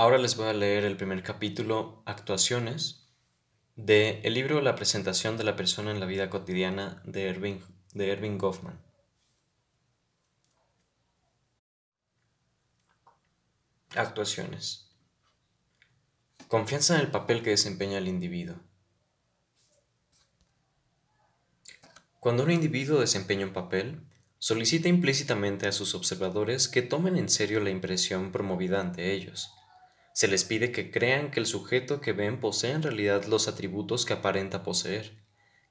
Ahora les voy a leer el primer capítulo, Actuaciones, de el libro La presentación de la persona en la vida cotidiana de Erving, de Goffman. Actuaciones. Confianza en el papel que desempeña el individuo. Cuando un individuo desempeña un papel, solicita implícitamente a sus observadores que tomen en serio la impresión promovida ante ellos se les pide que crean que el sujeto que ven posee en realidad los atributos que aparenta poseer,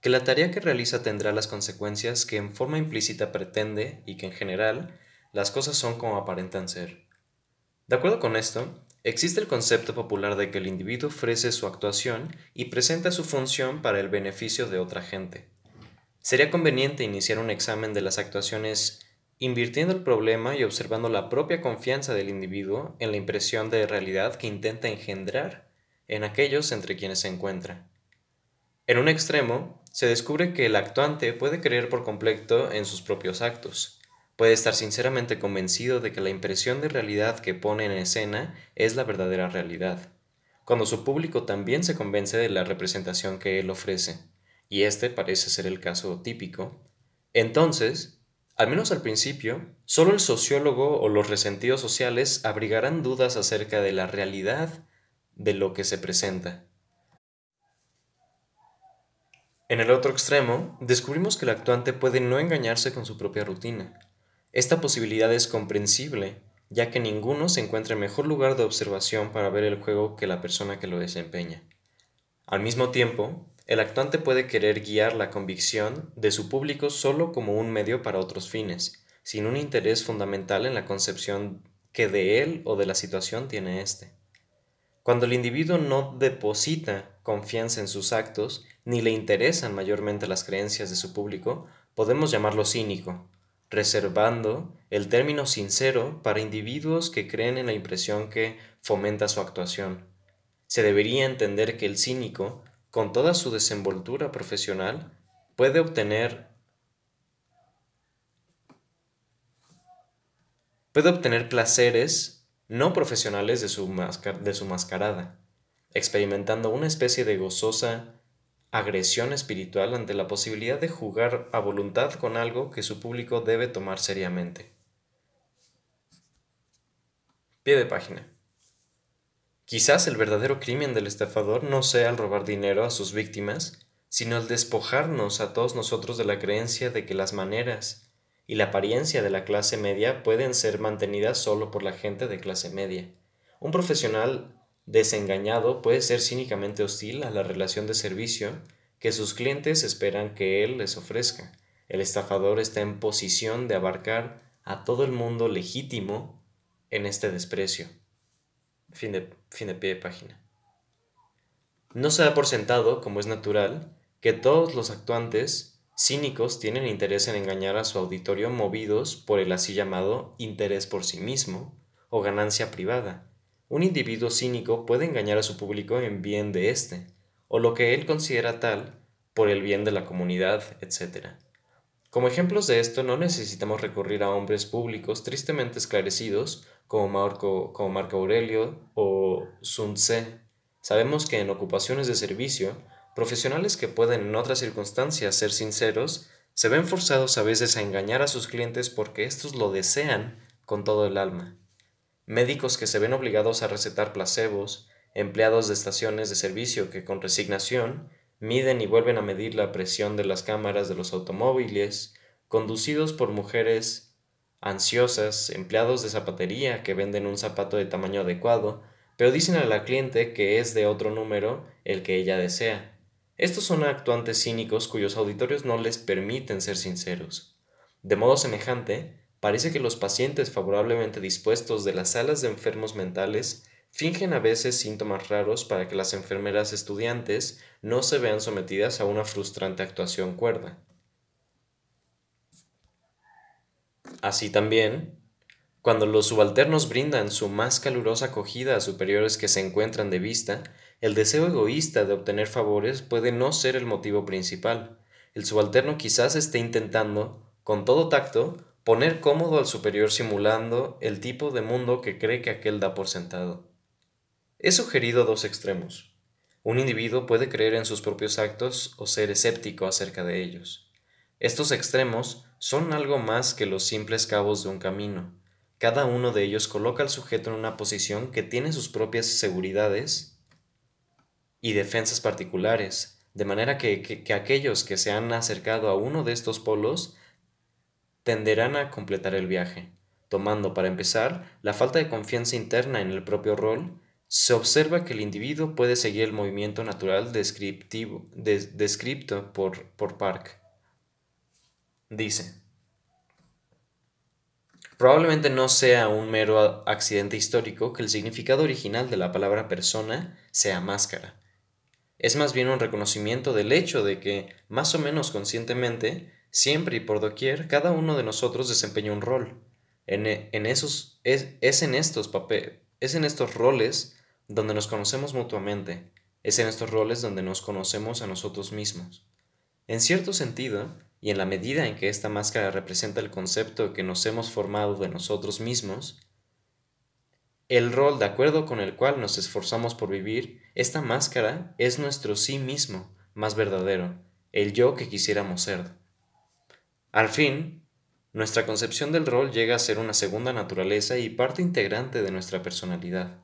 que la tarea que realiza tendrá las consecuencias que en forma implícita pretende y que en general las cosas son como aparentan ser. De acuerdo con esto, existe el concepto popular de que el individuo ofrece su actuación y presenta su función para el beneficio de otra gente. Sería conveniente iniciar un examen de las actuaciones invirtiendo el problema y observando la propia confianza del individuo en la impresión de realidad que intenta engendrar en aquellos entre quienes se encuentra. En un extremo, se descubre que el actuante puede creer por completo en sus propios actos, puede estar sinceramente convencido de que la impresión de realidad que pone en escena es la verdadera realidad, cuando su público también se convence de la representación que él ofrece, y este parece ser el caso típico, entonces al menos al principio, solo el sociólogo o los resentidos sociales abrigarán dudas acerca de la realidad de lo que se presenta. En el otro extremo, descubrimos que el actuante puede no engañarse con su propia rutina. Esta posibilidad es comprensible, ya que ninguno se encuentra en mejor lugar de observación para ver el juego que la persona que lo desempeña. Al mismo tiempo, el actuante puede querer guiar la convicción de su público solo como un medio para otros fines, sin un interés fundamental en la concepción que de él o de la situación tiene éste. Cuando el individuo no deposita confianza en sus actos, ni le interesan mayormente las creencias de su público, podemos llamarlo cínico, reservando el término sincero para individuos que creen en la impresión que fomenta su actuación. Se debería entender que el cínico con toda su desenvoltura profesional, puede obtener puede obtener placeres no profesionales de su, de su mascarada, experimentando una especie de gozosa agresión espiritual ante la posibilidad de jugar a voluntad con algo que su público debe tomar seriamente. Pie de página. Quizás el verdadero crimen del estafador no sea el robar dinero a sus víctimas, sino el despojarnos a todos nosotros de la creencia de que las maneras y la apariencia de la clase media pueden ser mantenidas solo por la gente de clase media. Un profesional desengañado puede ser cínicamente hostil a la relación de servicio que sus clientes esperan que él les ofrezca. El estafador está en posición de abarcar a todo el mundo legítimo en este desprecio. Fin de, fin de pie de página. No se da por sentado, como es natural, que todos los actuantes cínicos tienen interés en engañar a su auditorio movidos por el así llamado interés por sí mismo o ganancia privada. Un individuo cínico puede engañar a su público en bien de éste, o lo que él considera tal, por el bien de la comunidad, etc. Como ejemplos de esto no necesitamos recurrir a hombres públicos tristemente esclarecidos como Marco, como Marco Aurelio o Sun Tse. Sabemos que en ocupaciones de servicio, profesionales que pueden en otras circunstancias ser sinceros, se ven forzados a veces a engañar a sus clientes porque éstos lo desean con todo el alma. Médicos que se ven obligados a recetar placebos, empleados de estaciones de servicio que con resignación miden y vuelven a medir la presión de las cámaras de los automóviles, conducidos por mujeres ansiosas, empleados de zapatería que venden un zapato de tamaño adecuado, pero dicen a la cliente que es de otro número el que ella desea. Estos son actuantes cínicos cuyos auditorios no les permiten ser sinceros. De modo semejante, parece que los pacientes favorablemente dispuestos de las salas de enfermos mentales fingen a veces síntomas raros para que las enfermeras estudiantes no se vean sometidas a una frustrante actuación cuerda. Así también, cuando los subalternos brindan su más calurosa acogida a superiores que se encuentran de vista, el deseo egoísta de obtener favores puede no ser el motivo principal. El subalterno quizás esté intentando, con todo tacto, poner cómodo al superior simulando el tipo de mundo que cree que aquel da por sentado. He sugerido dos extremos. Un individuo puede creer en sus propios actos o ser escéptico acerca de ellos. Estos extremos son algo más que los simples cabos de un camino. Cada uno de ellos coloca al sujeto en una posición que tiene sus propias seguridades y defensas particulares, de manera que, aquellos que se han acercado a uno de estos polos tenderán a completar el viaje. Tomando para empezar la falta de confianza interna en el propio rol, se observa que el individuo puede seguir el movimiento natural descriptivo, descripto por, por Park. Dice, probablemente no sea un mero accidente histórico que el significado original de la palabra persona sea máscara es más bien un reconocimiento del hecho de que, más o menos conscientemente, siempre y por doquier, cada uno de nosotros desempeña un rol. En, en esos, es, es, en estos papeles, es en estos roles donde nos conocemos mutuamente, es en estos roles donde nos conocemos a nosotros mismos. En cierto sentido, y en la medida en que esta máscara representa el concepto que nos hemos formado de nosotros mismos, el rol de acuerdo con el cual nos esforzamos por vivir, esta máscara es nuestro sí mismo más verdadero, el yo que quisiéramos ser. Al fin, nuestra concepción del rol llega a ser una segunda naturaleza y parte integrante de nuestra personalidad.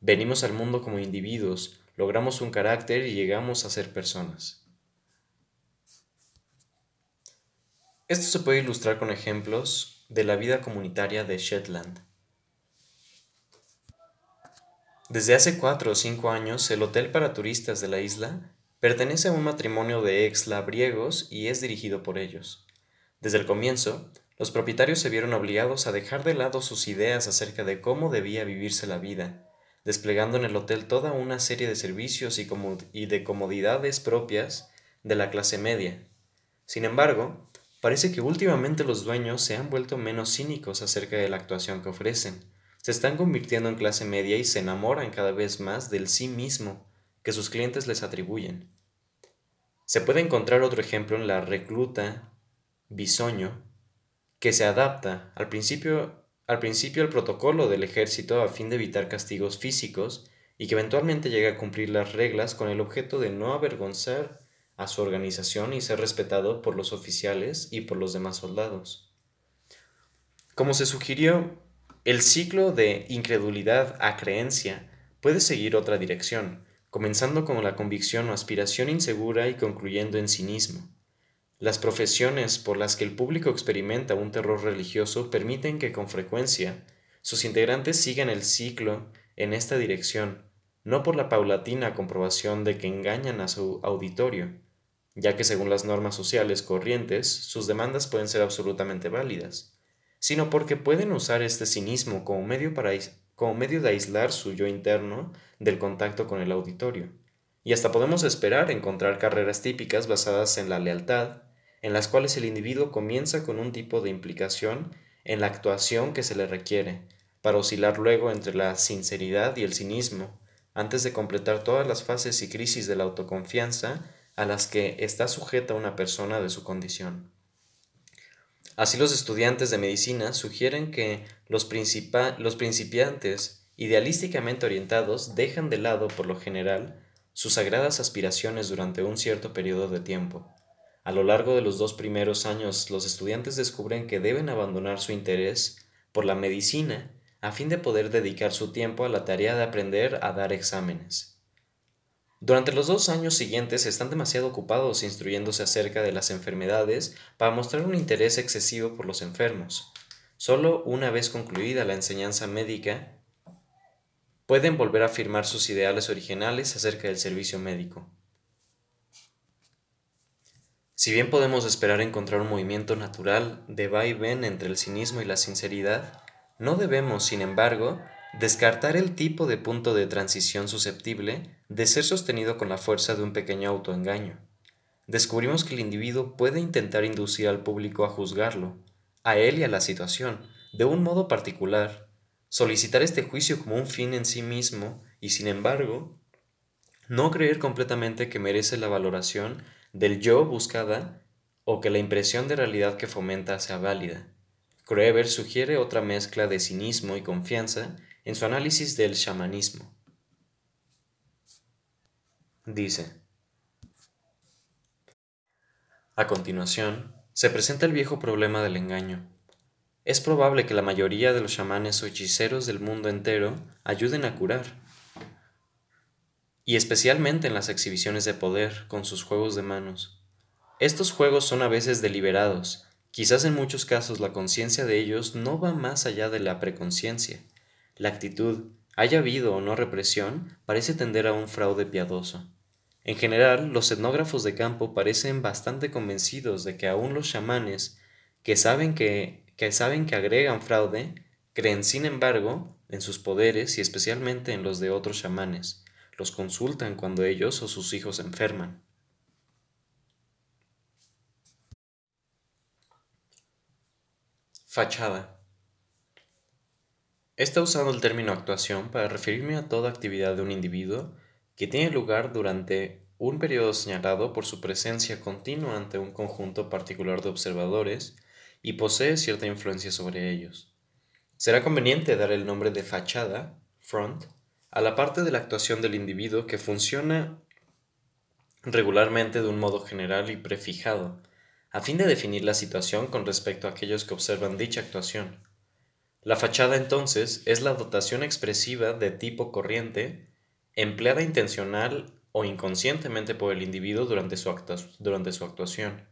Venimos al mundo como individuos, logramos un carácter y llegamos a ser personas. Esto se puede ilustrar con ejemplos de la vida comunitaria de Shetland. Desde hace cuatro o cinco años, el hotel para turistas de la isla pertenece a un matrimonio de ex labriegos y es dirigido por ellos. Desde el comienzo, los propietarios se vieron obligados a dejar de lado sus ideas acerca de cómo debía vivirse la vida, desplegando en el hotel toda una serie de servicios y, y de comodidades propias de la clase media. Sin embargo, parece que últimamente los dueños se han vuelto menos cínicos acerca de la actuación que ofrecen, se están convirtiendo en clase media y se enamoran cada vez más del sí mismo que sus clientes les atribuyen. Se puede encontrar otro ejemplo en la recluta bisoño, que se adapta al principio, al principio al protocolo del ejército a fin de evitar castigos físicos y que eventualmente llega a cumplir las reglas con el objeto de no avergonzar a su organización y ser respetado por los oficiales y por los demás soldados. Como se sugirió, el ciclo de incredulidad a creencia puede seguir otra dirección, comenzando con la convicción o aspiración insegura y concluyendo en cinismo. Las profesiones por las que el público experimenta un terror religioso permiten que con frecuencia sus integrantes sigan el ciclo en esta dirección, no por la paulatina comprobación de que engañan a su auditorio, ya que según las normas sociales corrientes sus demandas pueden ser absolutamente válidas sino porque pueden usar este cinismo como medio, para, como medio de aislar su yo interno del contacto con el auditorio. Y hasta podemos esperar encontrar carreras típicas basadas en la lealtad, en las cuales el individuo comienza con un tipo de implicación en la actuación que se le requiere, para oscilar luego entre la sinceridad y el cinismo, antes de completar todas las fases y crisis de la autoconfianza a las que está sujeta una persona de su condición. Así los estudiantes de medicina sugieren que los, los principiantes idealísticamente orientados dejan de lado, por lo general, sus sagradas aspiraciones durante un cierto periodo de tiempo. A lo largo de los dos primeros años, los estudiantes descubren que deben abandonar su interés por la medicina a fin de poder dedicar su tiempo a la tarea de aprender a dar exámenes. Durante los dos años siguientes están demasiado ocupados instruyéndose acerca de las enfermedades para mostrar un interés excesivo por los enfermos. Solo una vez concluida la enseñanza médica, pueden volver a afirmar sus ideales originales acerca del servicio médico. Si bien podemos esperar encontrar un movimiento natural de va y ven entre el cinismo y la sinceridad, no debemos, sin embargo, descartar el tipo de punto de transición susceptible de ser sostenido con la fuerza de un pequeño autoengaño. Descubrimos que el individuo puede intentar inducir al público a juzgarlo, a él y a la situación, de un modo particular, solicitar este juicio como un fin en sí mismo y sin embargo, no creer completamente que merece la valoración del yo buscada o que la impresión de realidad que fomenta sea válida. Kroeber sugiere otra mezcla de cinismo y confianza en su análisis del chamanismo. Dice, a continuación, se presenta el viejo problema del engaño. Es probable que la mayoría de los chamanes o hechiceros del mundo entero ayuden a curar, y especialmente en las exhibiciones de poder con sus juegos de manos. Estos juegos son a veces deliberados, quizás en muchos casos la conciencia de ellos no va más allá de la preconciencia. La actitud, haya habido o no represión, parece tender a un fraude piadoso. En general, los etnógrafos de campo parecen bastante convencidos de que aún los chamanes, que saben que, que saben que agregan fraude, creen sin embargo en sus poderes y especialmente en los de otros chamanes. Los consultan cuando ellos o sus hijos enferman. Fachada. Está usando el término actuación para referirme a toda actividad de un individuo que tiene lugar durante un periodo señalado por su presencia continua ante un conjunto particular de observadores y posee cierta influencia sobre ellos. Será conveniente dar el nombre de fachada, front, a la parte de la actuación del individuo que funciona regularmente de un modo general y prefijado, a fin de definir la situación con respecto a aquellos que observan dicha actuación. La fachada entonces es la dotación expresiva de tipo corriente empleada intencional o inconscientemente por el individuo durante su, actuación.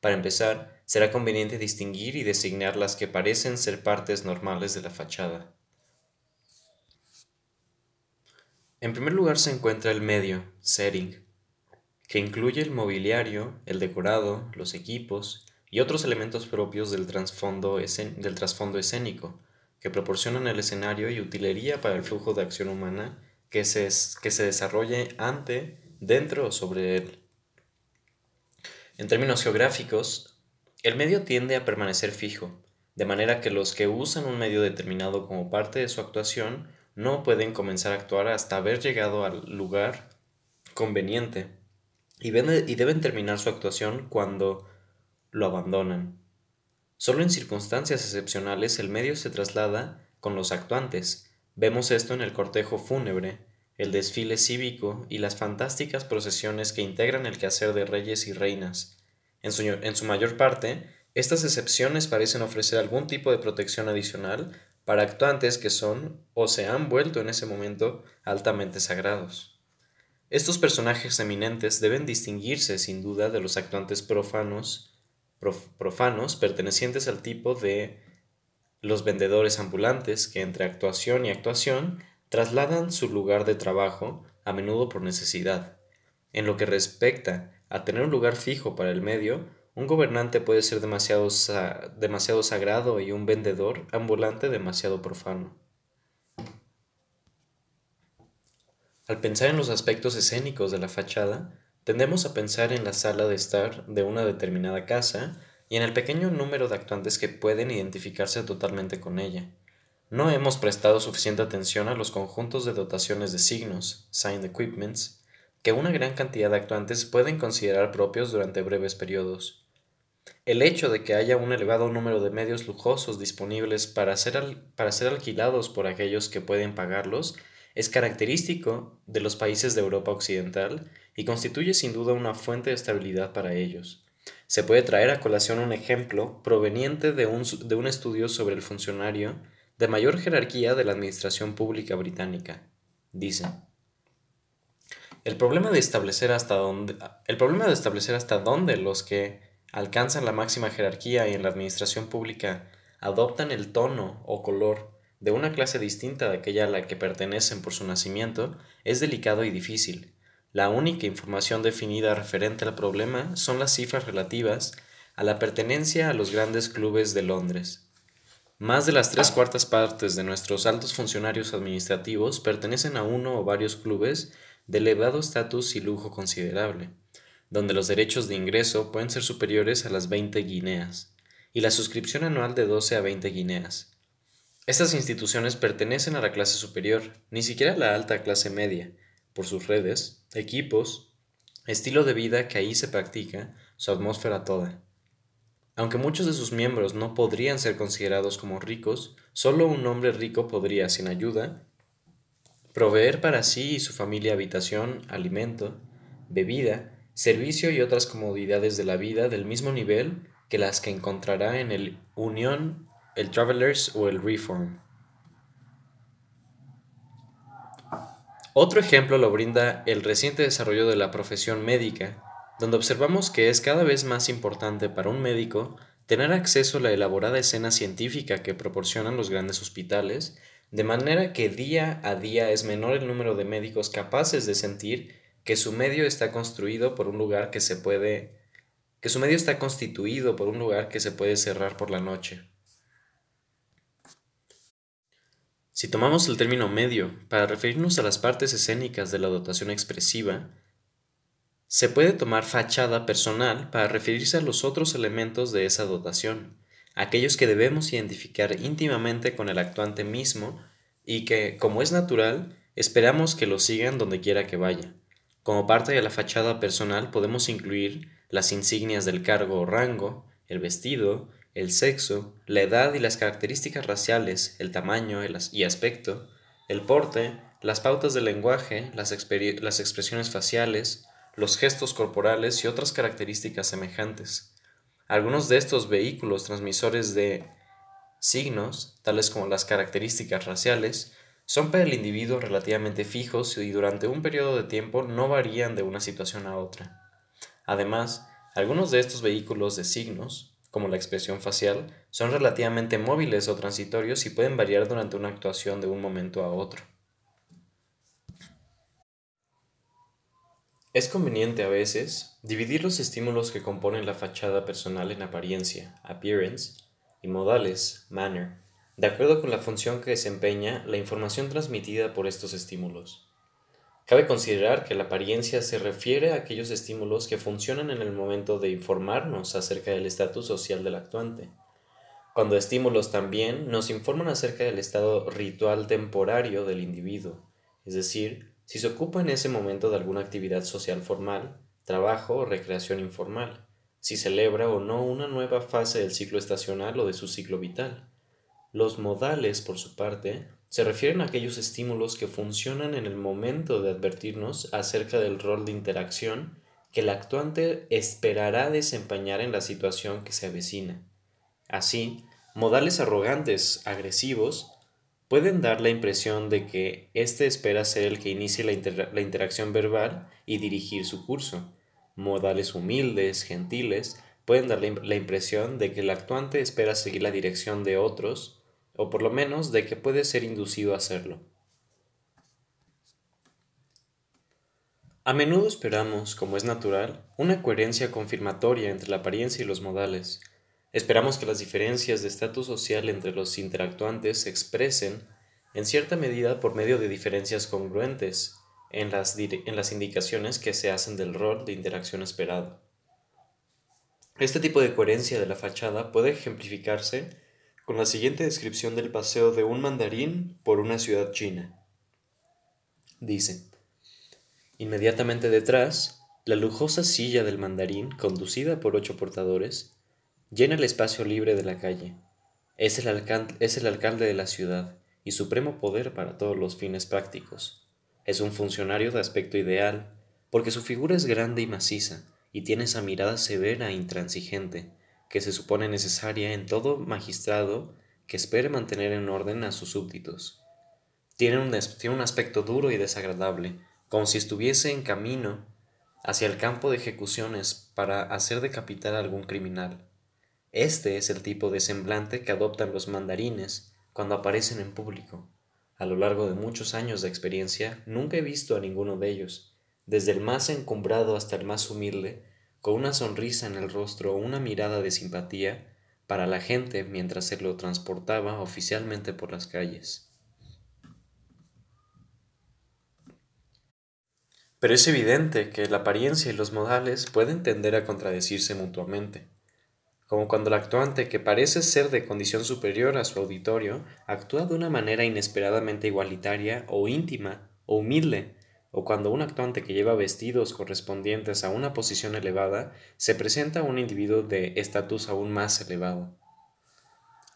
Para empezar, será conveniente distinguir y designar las que parecen ser partes normales de la fachada. En primer lugar se encuentra el medio, setting, que incluye el mobiliario, el decorado, los equipos y otros elementos propios del trasfondo, del trasfondo escénico, que proporcionan el escenario y utilería para el flujo de acción humana que se, que se desarrolle ante, dentro o sobre él. En términos geográficos, el medio tiende a permanecer fijo, de manera que los que usan un medio determinado como parte de su actuación no pueden comenzar a actuar hasta haber llegado al lugar conveniente y, deben terminar su actuación cuando lo abandonan. Solo en circunstancias excepcionales el medio se traslada con los actuantes. Vemos esto en el cortejo fúnebre, el desfile cívico y las fantásticas procesiones que integran el quehacer de reyes y reinas. En su, en su mayor parte, estas excepciones parecen ofrecer algún tipo de protección adicional para actuantes que son o se han vuelto en ese momento altamente sagrados. Estos personajes eminentes deben distinguirse sin duda de los actuantes profanos, profanos pertenecientes al tipo de los vendedores ambulantes que entre actuación y actuación trasladan su lugar de trabajo a menudo por necesidad. En lo que respecta a tener un lugar fijo para el medio, un gobernante puede ser demasiado, demasiado sagrado y un vendedor ambulante demasiado profano. Al pensar en los aspectos escénicos de la fachada, tendemos a pensar en la sala de estar de una determinada casa y en el pequeño número de actuantes que pueden identificarse totalmente con ella. No hemos prestado suficiente atención a los conjuntos de dotaciones de signos, signed equipments, que una gran cantidad de actuantes pueden considerar propios durante breves periodos. El hecho de que haya un elevado número de medios lujosos disponibles para ser, para ser alquilados por aquellos que pueden pagarlos es característico de los países de Europa Occidental y constituye sin duda una fuente de estabilidad para ellos. Se puede traer a colación un ejemplo proveniente de un, de un estudio sobre el funcionario de mayor jerarquía de la administración pública británica. Dice, el problema de establecer hasta dónde, el problema de establecer hasta dónde los que alcanzan la máxima jerarquía y en la administración pública adoptan el tono o color de una clase distinta de aquella a la que pertenecen por su nacimiento es delicado y difícil. La única información definida referente al problema son las cifras relativas a la pertenencia a los grandes clubes de Londres. Más de las tres cuartas partes de nuestros altos funcionarios administrativos pertenecen a uno o varios clubes de elevado estatus y lujo considerable, donde los derechos de ingreso pueden ser superiores a las 20 guineas, y la suscripción anual de 12 a 20 guineas. Estas instituciones pertenecen a la clase superior, ni siquiera a la alta clase media, por sus redes, equipos, estilo de vida que ahí se practica, su atmósfera toda. Aunque muchos de sus miembros no podrían ser considerados como ricos, solo un hombre rico podría, sin ayuda, proveer para sí y su familia habitación, alimento, bebida, servicio y otras comodidades de la vida del mismo nivel que las que encontrará en el Unión, el Travelers o el Reform. Otro ejemplo lo brinda el reciente desarrollo de la profesión médica, donde observamos que es cada vez más importante para un médico tener acceso a la elaborada escena científica que proporcionan los grandes hospitales, de manera que día a día es menor el número de médicos capaces de sentir que su medio está construido por un lugar que se puede que su medio está constituido por un lugar que se puede cerrar por la noche. Si tomamos el término medio para referirnos a las partes escénicas de la dotación expresiva, se puede tomar fachada personal para referirse a los otros elementos de esa dotación, aquellos que debemos identificar íntimamente con el actuante mismo y que, como es natural, esperamos que lo sigan donde quiera que vaya. Como parte de la fachada personal podemos incluir las insignias del cargo o rango, el vestido, el sexo, la edad y las características raciales, el tamaño y aspecto, el porte, las pautas del lenguaje, las, las expresiones faciales, los gestos corporales y otras características semejantes. Algunos de estos vehículos transmisores de signos, tales como las características raciales, son para el individuo relativamente fijos y durante un periodo de tiempo no varían de una situación a otra. Además, algunos de estos vehículos de signos, como la expresión facial, son relativamente móviles o transitorios y pueden variar durante una actuación de un momento a otro. Es conveniente a veces dividir los estímulos que componen la fachada personal en apariencia, appearance, y modales, manner, de acuerdo con la función que desempeña la información transmitida por estos estímulos. Cabe considerar que la apariencia se refiere a aquellos estímulos que funcionan en el momento de informarnos acerca del estatus social del actuante, cuando estímulos también nos informan acerca del estado ritual temporario del individuo, es decir, si se ocupa en ese momento de alguna actividad social formal, trabajo o recreación informal, si celebra o no una nueva fase del ciclo estacional o de su ciclo vital. Los modales, por su parte, se refieren a aquellos estímulos que funcionan en el momento de advertirnos acerca del rol de interacción que el actuante esperará desempeñar en la situación que se avecina. Así, modales arrogantes, agresivos, pueden dar la impresión de que éste espera ser el que inicie la, interacción verbal y dirigir su curso. Modales humildes, gentiles, pueden dar la impresión de que el actuante espera seguir la dirección de otros o por lo menos de que puede ser inducido a hacerlo. A menudo esperamos, como es natural, una coherencia confirmatoria entre la apariencia y los modales. Esperamos que las diferencias de estatus social entre los interactuantes se expresen, en cierta medida, por medio de diferencias congruentes en las, en las indicaciones que se hacen del rol de interacción esperado. Este tipo de coherencia de la fachada puede ejemplificarse con la siguiente descripción del paseo de un mandarín por una ciudad china. Dice, inmediatamente detrás, la lujosa silla del mandarín, conducida por ocho portadores, llena el espacio libre de la calle. Es el, es el alcalde de la ciudad y supremo poder para todos los fines prácticos. Es un funcionario de aspecto ideal, porque su figura es grande y maciza, y tiene esa mirada severa e intransigente, que se supone necesaria en todo magistrado que espere mantener en orden a sus súbditos. Tiene un, tiene un aspecto duro y desagradable, como si estuviese en camino hacia el campo de ejecuciones para hacer decapitar a algún criminal. Este es el tipo de semblante que adoptan los mandarines cuando aparecen en público. A lo largo de muchos años de experiencia, nunca he visto a ninguno de ellos, desde el más encumbrado hasta el más humilde, con una sonrisa en el rostro o una mirada de simpatía para la gente mientras se lo transportaba oficialmente por las calles. Pero es evidente que la apariencia y los modales pueden tender a contradecirse mutuamente, como cuando el actuante que parece ser de condición superior a su auditorio actúa de una manera inesperadamente igualitaria o íntima o humilde o cuando un actuante que lleva vestidos correspondientes a una posición elevada se presenta a un individuo de estatus aún más elevado.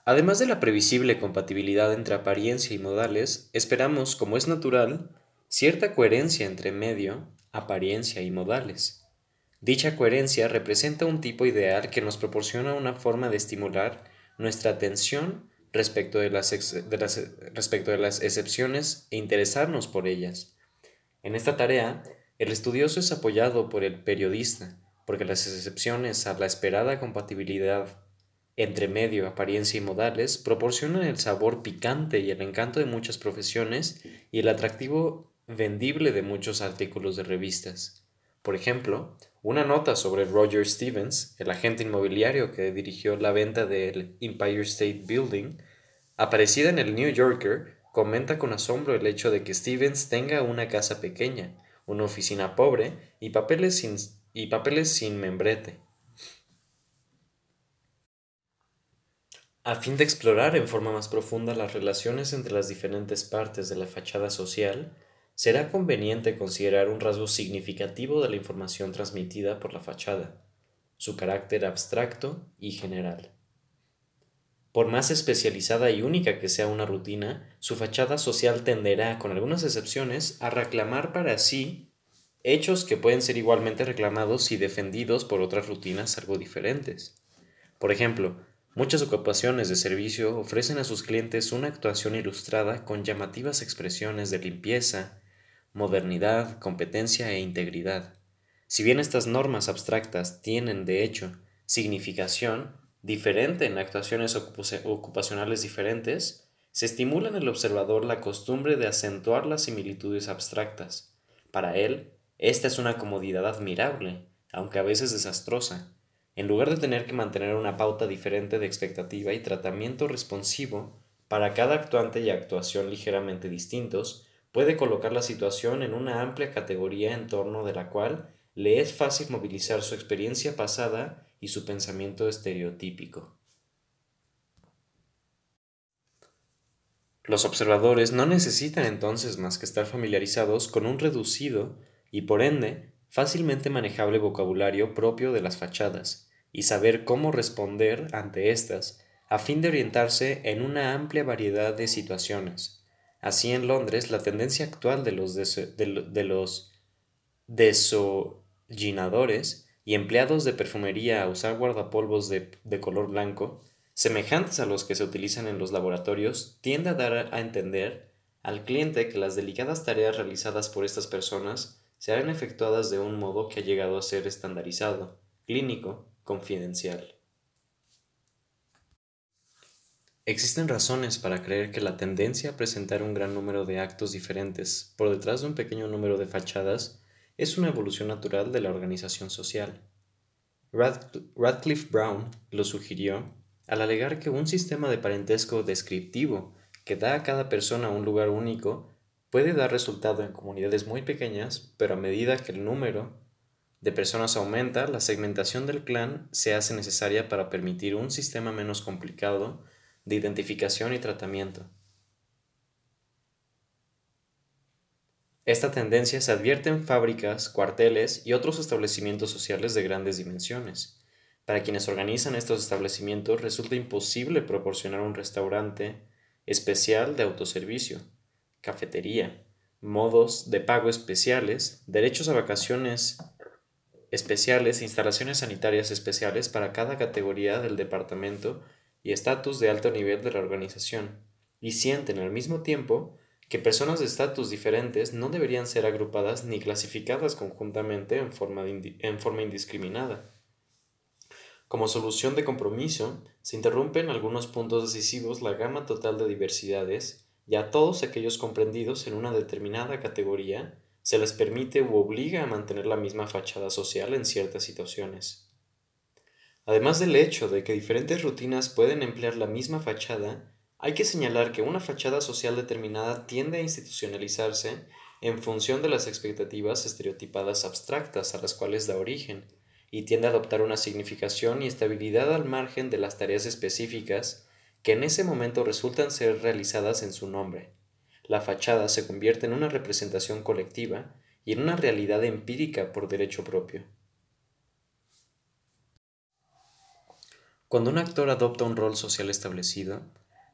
Además de la previsible compatibilidad entre apariencia y modales, esperamos, como es natural, cierta coherencia entre medio, apariencia y modales. Dicha coherencia representa un tipo ideal que nos proporciona una forma de estimular nuestra atención respecto de las, respecto de las excepciones e interesarnos por ellas. En esta tarea, el estudioso es apoyado por el periodista, porque las excepciones a la esperada compatibilidad entre medio, apariencia y modales proporcionan el sabor picante y el encanto de muchas profesiones y el atractivo vendible de muchos artículos de revistas. Por ejemplo, una nota sobre Roger Stevens, el agente inmobiliario que dirigió la venta del Empire State Building, aparecida en el New Yorker, comenta con asombro el hecho de que Stevens tenga una casa pequeña, una oficina pobre y papeles sin, y papeles sin membrete. A fin de explorar en forma más profunda las relaciones entre las diferentes partes de la fachada social, será conveniente considerar un rasgo significativo de la información transmitida por la fachada, su carácter abstracto y general. Por más especializada y única que sea una rutina, su fachada social tenderá, con algunas excepciones, a reclamar para sí hechos que pueden ser igualmente reclamados y defendidos por otras rutinas algo diferentes. Por ejemplo, muchas ocupaciones de servicio ofrecen a sus clientes una actuación ilustrada con llamativas expresiones de limpieza, modernidad, competencia e integridad. Si bien estas normas abstractas tienen, de hecho, significación diferente en actuaciones ocupacionales diferentes, se estimula en el observador la costumbre de acentuar las similitudes abstractas. Para él, esta es una comodidad admirable, aunque a veces desastrosa. En lugar de tener que mantener una pauta diferente de expectativa y tratamiento responsivo para cada actuante y actuación ligeramente distintos, puede colocar la situación en una amplia categoría en torno de la cual le es fácil movilizar su experiencia pasada y su pensamiento estereotípico. Los observadores no necesitan entonces más que estar familiarizados con un reducido y por ende fácilmente manejable vocabulario propio de las fachadas y saber cómo responder ante éstas a fin de orientarse en una amplia variedad de situaciones Así en Londres, la tendencia actual de los, de, los desollinadores y empleados de perfumería a usar guardapolvos de, de color blanco, semejantes a los que se utilizan en los laboratorios, tiende a dar a entender al cliente que las delicadas tareas realizadas por estas personas serán efectuadas de un modo que ha llegado a ser estandarizado, clínico, confidencial. Existen razones para creer que la tendencia a presentar un gran número de actos diferentes por detrás de un pequeño número de fachadas es una evolución natural de la organización social. Radcliffe Brown lo sugirió al alegar que un sistema de parentesco descriptivo que da a cada persona un lugar único puede dar resultado en comunidades muy pequeñas, pero a medida que el número de personas aumenta, la segmentación del clan se hace necesaria para permitir un sistema menos complicado de identificación y tratamiento. Esta tendencia se advierte en fábricas, cuarteles y otros establecimientos sociales de grandes dimensiones. Para quienes organizan estos establecimientos resulta imposible proporcionar un restaurante especial de autoservicio, cafetería, modos de pago especiales, derechos a vacaciones especiales e instalaciones sanitarias especiales para cada categoría del departamento y estatus de alto nivel de la organización, y sienten al mismo tiempo que personas de estatus diferentes no deberían ser agrupadas ni clasificadas conjuntamente en forma, en forma indiscriminada. Como solución de compromiso, se interrumpe en algunos puntos decisivos la gama total de diversidades y a todos aquellos comprendidos en una determinada categoría se les permite u obliga a mantener la misma fachada social en ciertas situaciones. Además del hecho de que diferentes rutinas pueden emplear la misma fachada, hay que señalar que una fachada social determinada tiende a institucionalizarse en función de las expectativas estereotipadas abstractas a las cuales da origen, y tiende a adoptar una significación y estabilidad al margen de las tareas específicas que en ese momento resultan ser realizadas en su nombre. La fachada se convierte en una representación colectiva y en una realidad empírica por derecho propio. Cuando un actor adopta un rol social establecido,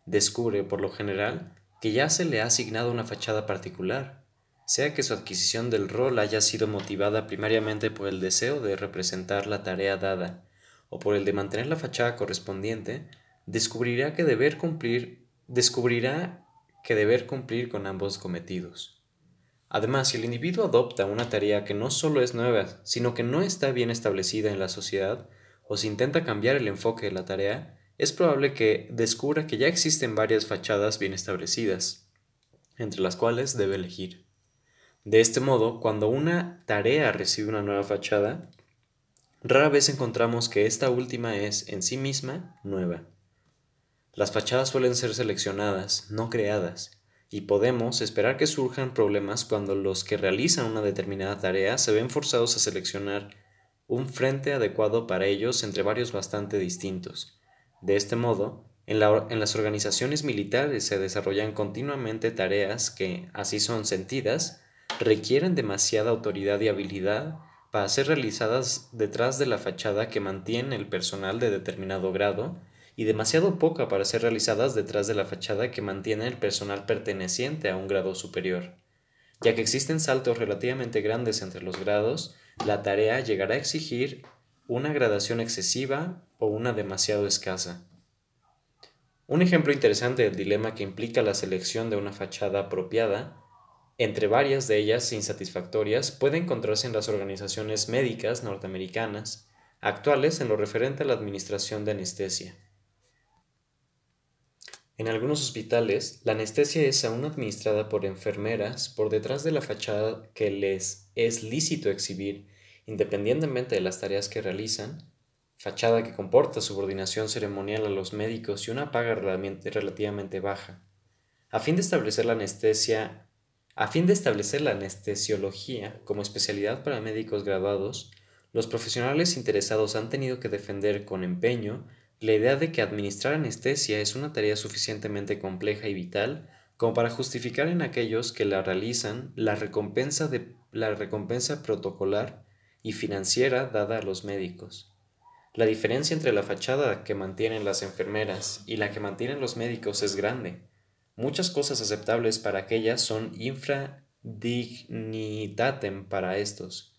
descubre, por lo general, que ya se le ha asignado una fachada particular, sea que su adquisición del rol haya sido motivada primariamente por el deseo de representar la tarea dada o por el de mantener la fachada correspondiente, descubrirá que deber cumplir, descubrirá que deber cumplir con ambos cometidos. Además, si el individuo adopta una tarea que no solo es nueva, sino que no está bien establecida en la sociedad, o si intenta cambiar el enfoque de la tarea, es probable que descubra que ya existen varias fachadas bien establecidas, entre las cuales debe elegir. De este modo, cuando una tarea recibe una nueva fachada, rara vez encontramos que esta última es en sí misma nueva. Las fachadas suelen ser seleccionadas, no creadas, y podemos esperar que surjan problemas cuando los que realizan una determinada tarea se ven forzados a seleccionar un frente adecuado para ellos entre varios bastante distintos. De este modo, en, las organizaciones militares se desarrollan continuamente tareas que, así son sentidas, requieren demasiada autoridad y habilidad para ser realizadas detrás de la fachada que mantiene el personal de determinado grado y demasiado poca para ser realizadas detrás de la fachada que mantiene el personal perteneciente a un grado superior. Ya que existen saltos relativamente grandes entre los grados, la tarea llegará a exigir una gradación excesiva o una demasiado escasa. Un ejemplo interesante del dilema que implica la selección de una fachada apropiada, entre varias de ellas insatisfactorias, puede encontrarse en las organizaciones médicas norteamericanas, actuales en lo referente a la administración de anestesia. En algunos hospitales, la anestesia es aún administrada por enfermeras por detrás de la fachada que les es lícito exhibir, independientemente de las tareas que realizan, fachada que comporta subordinación ceremonial a los médicos y una paga relativamente baja. A fin de establecer la anestesia, a fin de establecer la anestesiología como especialidad para médicos graduados, los profesionales interesados han tenido que defender con empeño la idea de que administrar anestesia es una tarea suficientemente compleja y vital como para justificar en aquellos que la realizan la recompensa, de, la recompensa protocolar y financiera dada a los médicos. La diferencia entre la fachada que mantienen las enfermeras y la que mantienen los médicos es grande. Muchas cosas aceptables para aquellas son infradignitatem para estos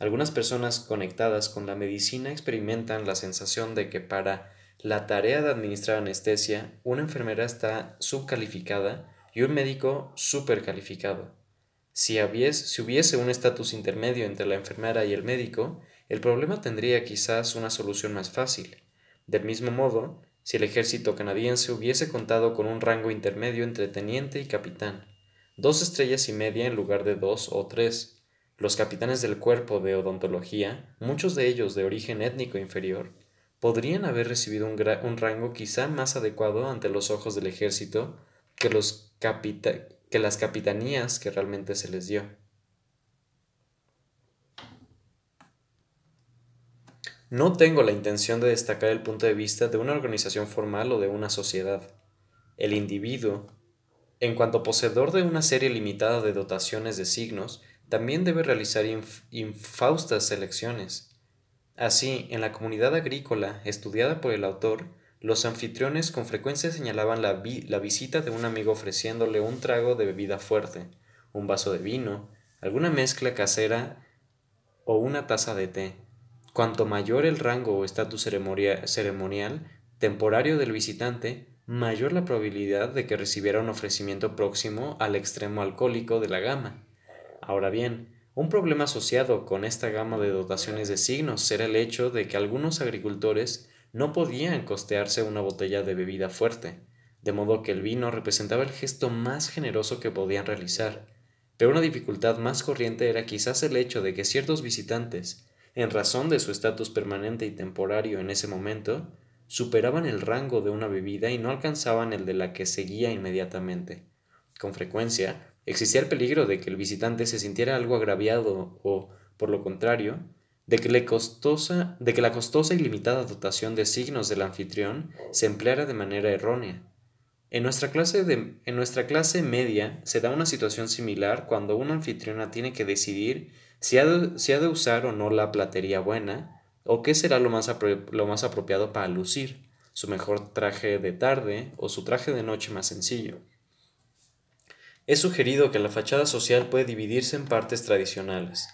algunas personas conectadas con la medicina experimentan la sensación de que para la tarea de administrar anestesia, una enfermera está subcalificada y un médico supercalificado. Si, si hubiese un estatus intermedio entre la enfermera y el médico, el problema tendría quizás una solución más fácil. Del mismo modo, si el ejército canadiense hubiese contado con un rango intermedio entre teniente y capitán, dos estrellas y media en lugar de dos o tres, los capitanes del cuerpo de odontología, muchos de ellos de origen étnico inferior, podrían haber recibido un, rango quizá más adecuado ante los ojos del ejército que, las capitanías que realmente se les dio. No tengo la intención de destacar el punto de vista de una organización formal o de una sociedad. El individuo, en cuanto poseedor de una serie limitada de dotaciones de signos, también debe realizar infaustas selecciones. Así, en la comunidad agrícola estudiada por el autor, los anfitriones con frecuencia señalaban la, la visita de un amigo ofreciéndole un trago de bebida fuerte, un vaso de vino, alguna mezcla casera o una taza de té. Cuanto mayor el rango o estatus ceremonial temporario del visitante, mayor la probabilidad de que recibiera un ofrecimiento próximo al extremo alcohólico de la gama. Ahora bien, un problema asociado con esta gama de dotaciones de signos era el hecho de que algunos agricultores no podían costearse una botella de bebida fuerte, de modo que el vino representaba el gesto más generoso que podían realizar. Pero una dificultad más corriente era quizás el hecho de que ciertos visitantes, en razón de su estatus permanente y temporario en ese momento, superaban el rango de una bebida y no alcanzaban el de la que seguía inmediatamente. Con frecuencia, Existía el peligro de que el visitante se sintiera algo agraviado o, por lo contrario, de que, le costosa, de que la costosa y limitada dotación de signos del anfitrión se empleara de manera errónea. En nuestra, clase de, en nuestra clase media se da una situación similar cuando una anfitriona tiene que decidir si ha, de, si ha de usar o no la platería buena, o qué será lo más, lo más apropiado para lucir, su mejor traje de tarde o su traje de noche más sencillo. Es sugerido que la fachada social puede dividirse en partes tradicionales,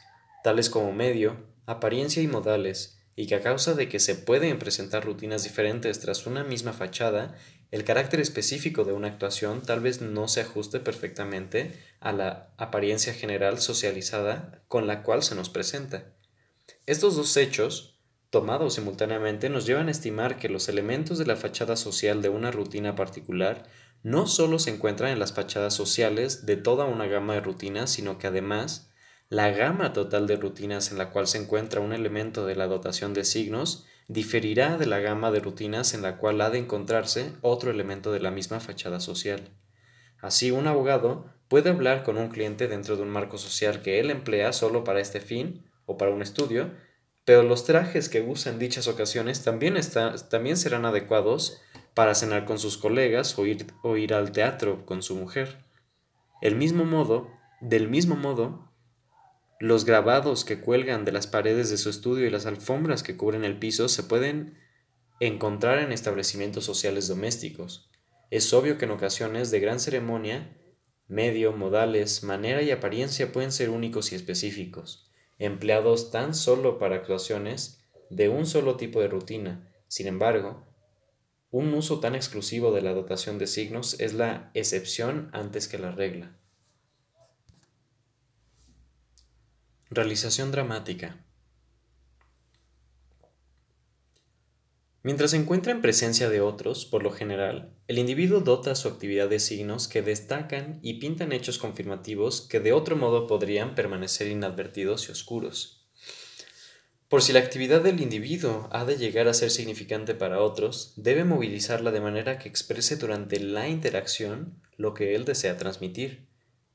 tales como medio, apariencia y modales, y que a causa de que se pueden presentar rutinas diferentes tras una misma fachada, el carácter específico de una actuación tal vez no se ajuste perfectamente a la apariencia general socializada con la cual se nos presenta. Estos dos hechos, tomados simultáneamente, nos llevan a estimar que los elementos de la fachada social de una rutina particular no solo se encuentran en las fachadas sociales de toda una gama de rutinas, sino que además la gama total de rutinas en la cual se encuentra un elemento de la dotación de signos diferirá de la gama de rutinas en la cual ha de encontrarse otro elemento de la misma fachada social. Así, un abogado puede hablar con un cliente dentro de un marco social que él emplea solo para este fin o para un estudio, pero los trajes que usa en dichas ocasiones también, también serán adecuados para cenar con sus colegas o ir, o ir al teatro con su mujer. El mismo modo, del mismo modo, los grabados que cuelgan de las paredes de su estudio y las alfombras que cubren el piso se pueden encontrar en establecimientos sociales domésticos. Es obvio que en ocasiones de gran ceremonia, medio, modales, manera y apariencia pueden ser únicos y específicos, empleados tan solo para actuaciones de un solo tipo de rutina. Sin embargo, un uso tan exclusivo de la dotación de signos es la excepción antes que la regla. Realización dramática. Mientras se encuentra en presencia de otros, por lo general, el individuo dota su actividad de signos que destacan y pintan hechos confirmativos que de otro modo podrían permanecer inadvertidos y oscuros. Por si la actividad del individuo ha de llegar a ser significante para otros, debe movilizarla de manera que exprese durante la interacción lo que él desea transmitir.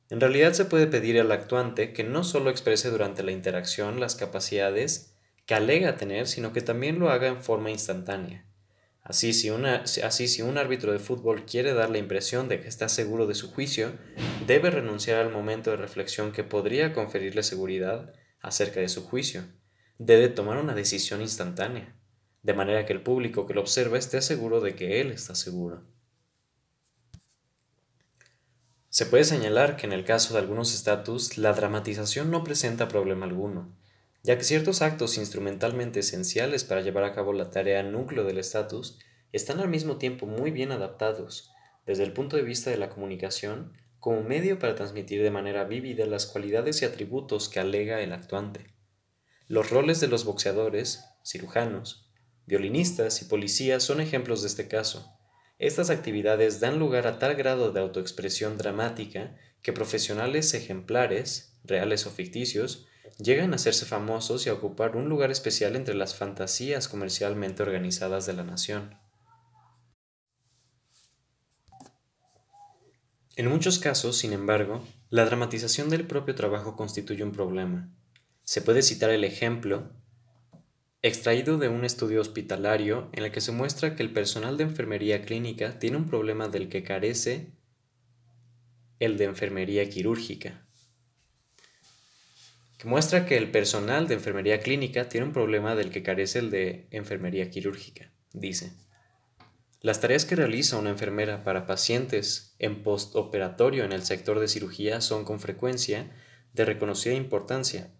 En realidad se puede pedir al actuante que no solo exprese durante la interacción las capacidades que alega tener, sino que también lo haga en forma instantánea. Así si, así, si un árbitro de fútbol quiere dar la impresión de que está seguro de su juicio, debe renunciar al momento de reflexión que podría conferirle seguridad acerca de su juicio. Debe tomar una decisión instantánea, de manera que el público que lo observa esté seguro de que él está seguro. Se puede señalar que en el caso de algunos estatus, la dramatización no presenta problema alguno, ya que ciertos actos instrumentalmente esenciales para llevar a cabo la tarea núcleo del estatus están al mismo tiempo muy bien adaptados, desde el punto de vista de la comunicación, como medio para transmitir de manera vívida las cualidades y atributos que alega el actuante. Los roles de los boxeadores, cirujanos, violinistas y policías son ejemplos de este caso, estas actividades dan lugar a tal grado de autoexpresión dramática que profesionales ejemplares, reales o ficticios, llegan a hacerse famosos y a ocupar un lugar especial entre las fantasías comercialmente organizadas de la nación. En muchos casos, sin embargo, la dramatización del propio trabajo constituye un problema. Se puede citar el ejemplo extraído de un estudio hospitalario en el que se muestra que el personal de enfermería clínica tiene un problema del que carece el de enfermería quirúrgica. Que muestra que el personal de enfermería clínica tiene un problema del que carece el de enfermería quirúrgica. Dice, las tareas que realiza una enfermera para pacientes en postoperatorio en el sector de cirugía son con frecuencia de reconocida importancia,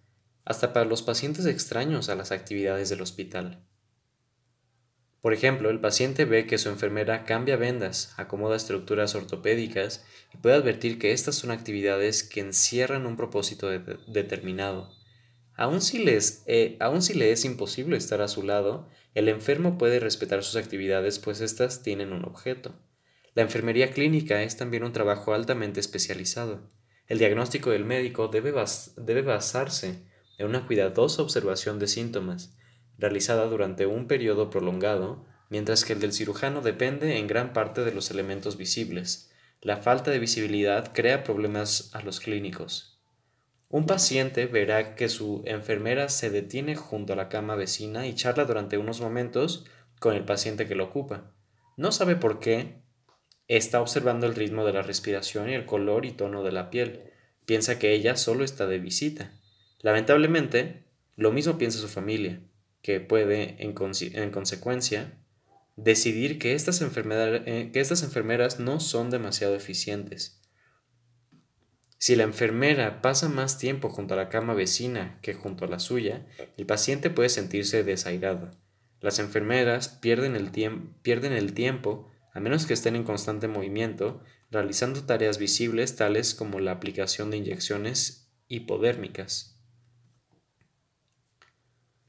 hasta para los pacientes extraños a las actividades del hospital. Por ejemplo, el paciente ve que su enfermera cambia vendas, acomoda estructuras ortopédicas y puede advertir que estas son actividades que encierran un propósito determinado. Aun si, les, eh, si le es imposible estar a su lado, el enfermo puede respetar sus actividades pues éstas tienen un objeto. La enfermería clínica es también un trabajo altamente especializado. El diagnóstico del médico debe, debe basarse en una cuidadosa observación de síntomas, realizada durante un periodo prolongado, mientras que el del cirujano depende en gran parte de los elementos visibles. La falta de visibilidad crea problemas a los clínicos. Un paciente verá que su enfermera se detiene junto a la cama vecina y charla durante unos momentos con el paciente que lo ocupa. No sabe por qué, está observando el ritmo de la respiración y el color y tono de la piel. Piensa que ella solo está de visita. Lamentablemente, lo mismo piensa su familia, que puede, en, consecuencia, decidir que estas, eh, que estas enfermeras no son demasiado eficientes. Si la enfermera pasa más tiempo junto a la cama vecina que junto a la suya, el paciente puede sentirse desairado. Las enfermeras pierden el, pierden el tiempo, a menos que estén en constante movimiento, realizando tareas visibles tales como la aplicación de inyecciones hipodérmicas.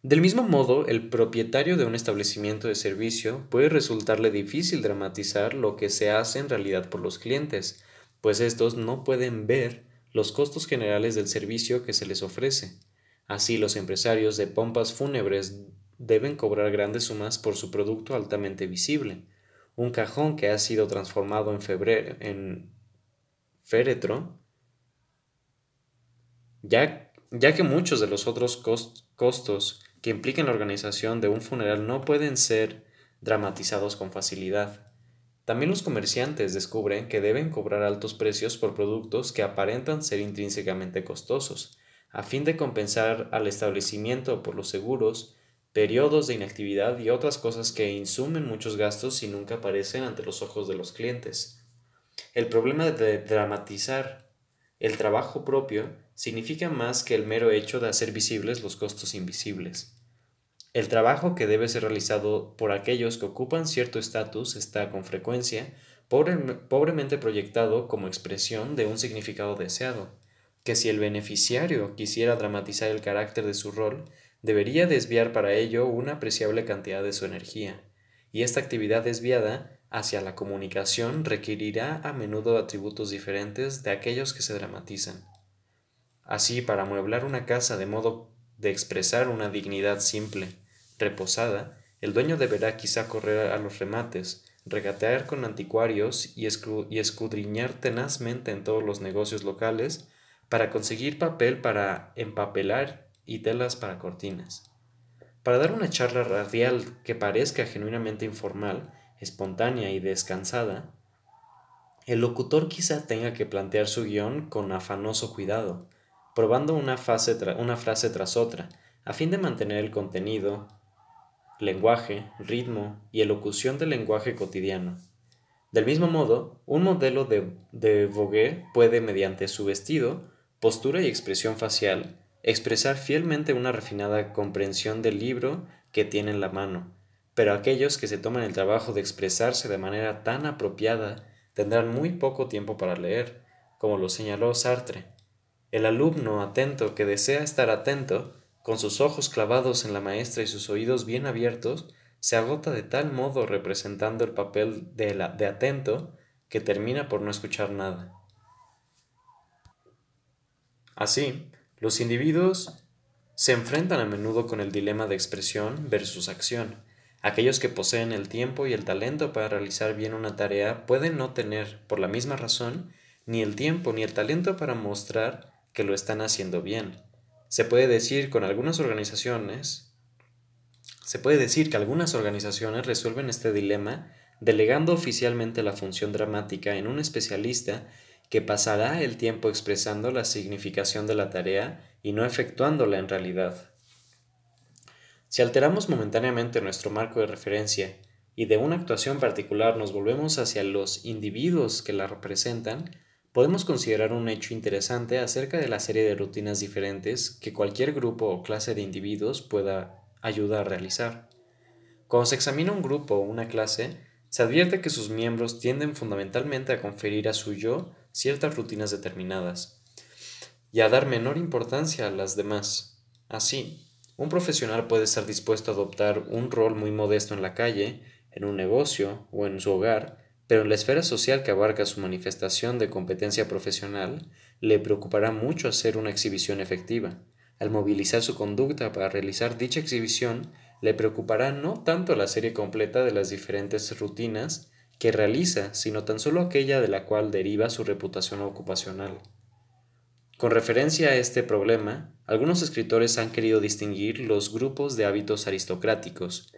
Del mismo modo, el propietario de un establecimiento de servicio puede resultarle difícil dramatizar lo que se hace en realidad por los clientes, pues estos no pueden ver los costos generales del servicio que se les ofrece. Así, los empresarios de pompas fúnebres deben cobrar grandes sumas por su producto altamente visible. Un cajón que ha sido transformado en, febrero, en féretro, ya, ya que muchos de los otros costos que implican la organización de un funeral no pueden ser dramatizados con facilidad. También los comerciantes descubren que deben cobrar altos precios por productos que aparentan ser intrínsecamente costosos, a fin de compensar al establecimiento por los seguros, periodos de inactividad y otras cosas que insumen muchos gastos y nunca aparecen ante los ojos de los clientes. El problema de dramatizar el trabajo propio significa más que el mero hecho de hacer visibles los costos invisibles. El trabajo que debe ser realizado por aquellos que ocupan cierto estatus está con frecuencia pobremente proyectado como expresión de un significado deseado, que si el beneficiario quisiera dramatizar el carácter de su rol, debería desviar para ello una apreciable cantidad de su energía, y esta actividad desviada hacia la comunicación requerirá a menudo atributos diferentes de aquellos que se dramatizan. Así, para amueblar una casa de modo de expresar una dignidad simple, reposada, el dueño deberá quizá correr a los remates, regatear con anticuarios y, escudriñar tenazmente en todos los negocios locales para conseguir papel para empapelar y telas para cortinas. Para dar una charla radial que parezca genuinamente informal, espontánea y descansada, el locutor quizá tenga que plantear su guion con afanoso cuidado, probando una, una frase tras otra, a fin de mantener el contenido, lenguaje, ritmo y elocución del lenguaje cotidiano. Del mismo modo, un modelo de, de Vogue puede, mediante su vestido, postura y expresión facial, expresar fielmente una refinada comprensión del libro que tiene en la mano, pero aquellos que se toman el trabajo de expresarse de manera tan apropiada tendrán muy poco tiempo para leer, como lo señaló Sartre. El alumno atento que desea estar atento con sus ojos clavados en la maestra y sus oídos bien abiertos, se agota de tal modo representando el papel de, de atento que termina por no escuchar nada. Así, los individuos se enfrentan a menudo con el dilema de expresión versus acción. Aquellos que poseen el tiempo y el talento para realizar bien una tarea pueden no tener, por la misma razón, ni el tiempo ni el talento para mostrar que lo están haciendo bien. Se puede decir con algunas organizaciones, se puede decir que algunas organizaciones resuelven este dilema delegando oficialmente la función dramática en un especialista que pasará el tiempo expresando la significación de la tarea y no efectuándola en realidad. Si alteramos momentáneamente nuestro marco de referencia y de una actuación particular nos volvemos hacia los individuos que la representan, podemos considerar un hecho interesante acerca de la serie de rutinas diferentes que cualquier grupo o clase de individuos pueda ayudar a realizar. Cuando se examina un grupo o una clase, se advierte que sus miembros tienden fundamentalmente a conferir a su yo ciertas rutinas determinadas y a dar menor importancia a las demás. Así, un profesional puede estar dispuesto a adoptar un rol muy modesto en la calle, en un negocio o en su hogar, pero en la esfera social que abarca su manifestación de competencia profesional, le preocupará mucho hacer una exhibición efectiva. Al movilizar su conducta para realizar dicha exhibición, le preocupará no tanto la serie completa de las diferentes rutinas que realiza, sino tan solo aquella de la cual deriva su reputación ocupacional. Con referencia a este problema, algunos escritores han querido distinguir los grupos de hábitos aristocráticos,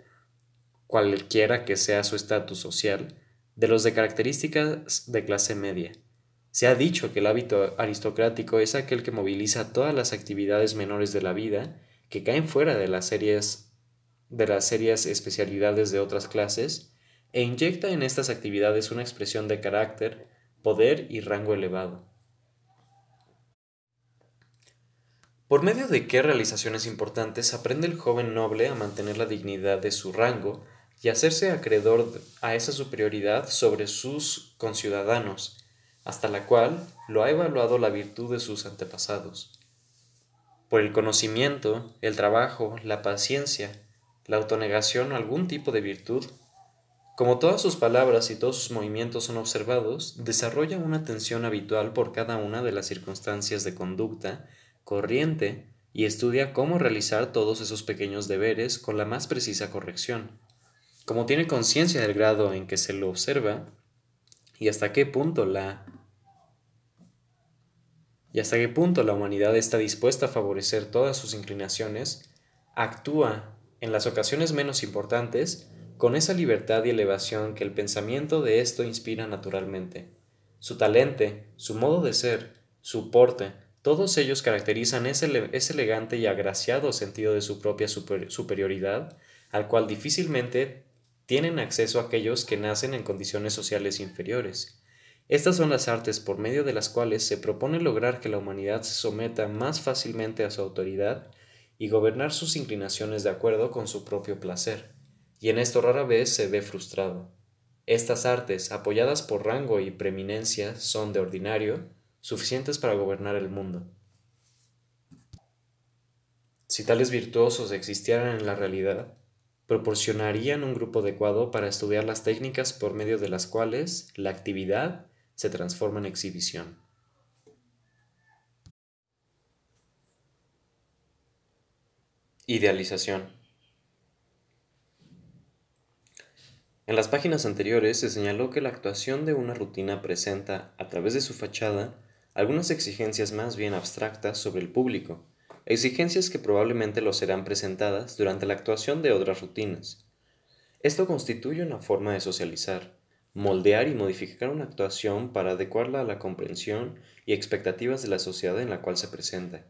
cualquiera que sea su estatus social, de los de características de clase media. Se ha dicho que el hábito aristocrático es aquel que moviliza todas las actividades menores de la vida que caen fuera de las series de las serias especialidades de otras clases e inyecta en estas actividades una expresión de carácter, poder y rango elevado. ¿Por medio de qué realizaciones importantes aprende el joven noble a mantener la dignidad de su rango y hacerse acreedor a esa superioridad sobre sus conciudadanos, hasta la cual lo ha evaluado la virtud de sus antepasados? Por el conocimiento, el trabajo, la paciencia, la autonegación o algún tipo de virtud, como todas sus palabras y todos sus movimientos son observados, desarrolla una atención habitual por cada una de las circunstancias de conducta corriente y estudia cómo realizar todos esos pequeños deberes con la más precisa corrección. Como tiene conciencia del grado en que se lo observa y hasta qué punto la y hasta qué punto la humanidad está dispuesta a favorecer todas sus inclinaciones, actúa en las ocasiones menos importantes con esa libertad y elevación que el pensamiento de esto inspira naturalmente. Su talente, su modo de ser, su porte, todos ellos caracterizan ese, ese elegante y agraciado sentido de su propia superioridad, al cual difícilmente tienen acceso aquellos que nacen en condiciones sociales inferiores. Estas son las artes por medio de las cuales se propone lograr que la humanidad se someta más fácilmente a su autoridad y gobernar sus inclinaciones de acuerdo con su propio placer, y en esto rara vez se ve frustrado. Estas artes, apoyadas por rango y preeminencia, son, de ordinario, suficientes para gobernar el mundo. Si tales virtuosos existieran en la realidad, proporcionarían un grupo adecuado para estudiar las técnicas por medio de las cuales la actividad se transforma en exhibición. Idealización. En las páginas anteriores se señaló que la actuación de una rutina presenta, a través de su fachada, algunas exigencias más bien abstractas sobre el público, exigencias que probablemente lo serán presentadas durante la actuación de otras rutinas. Esto constituye una forma de socializar, moldear y modificar una actuación para adecuarla a la comprensión y expectativas de la sociedad en la cual se presenta.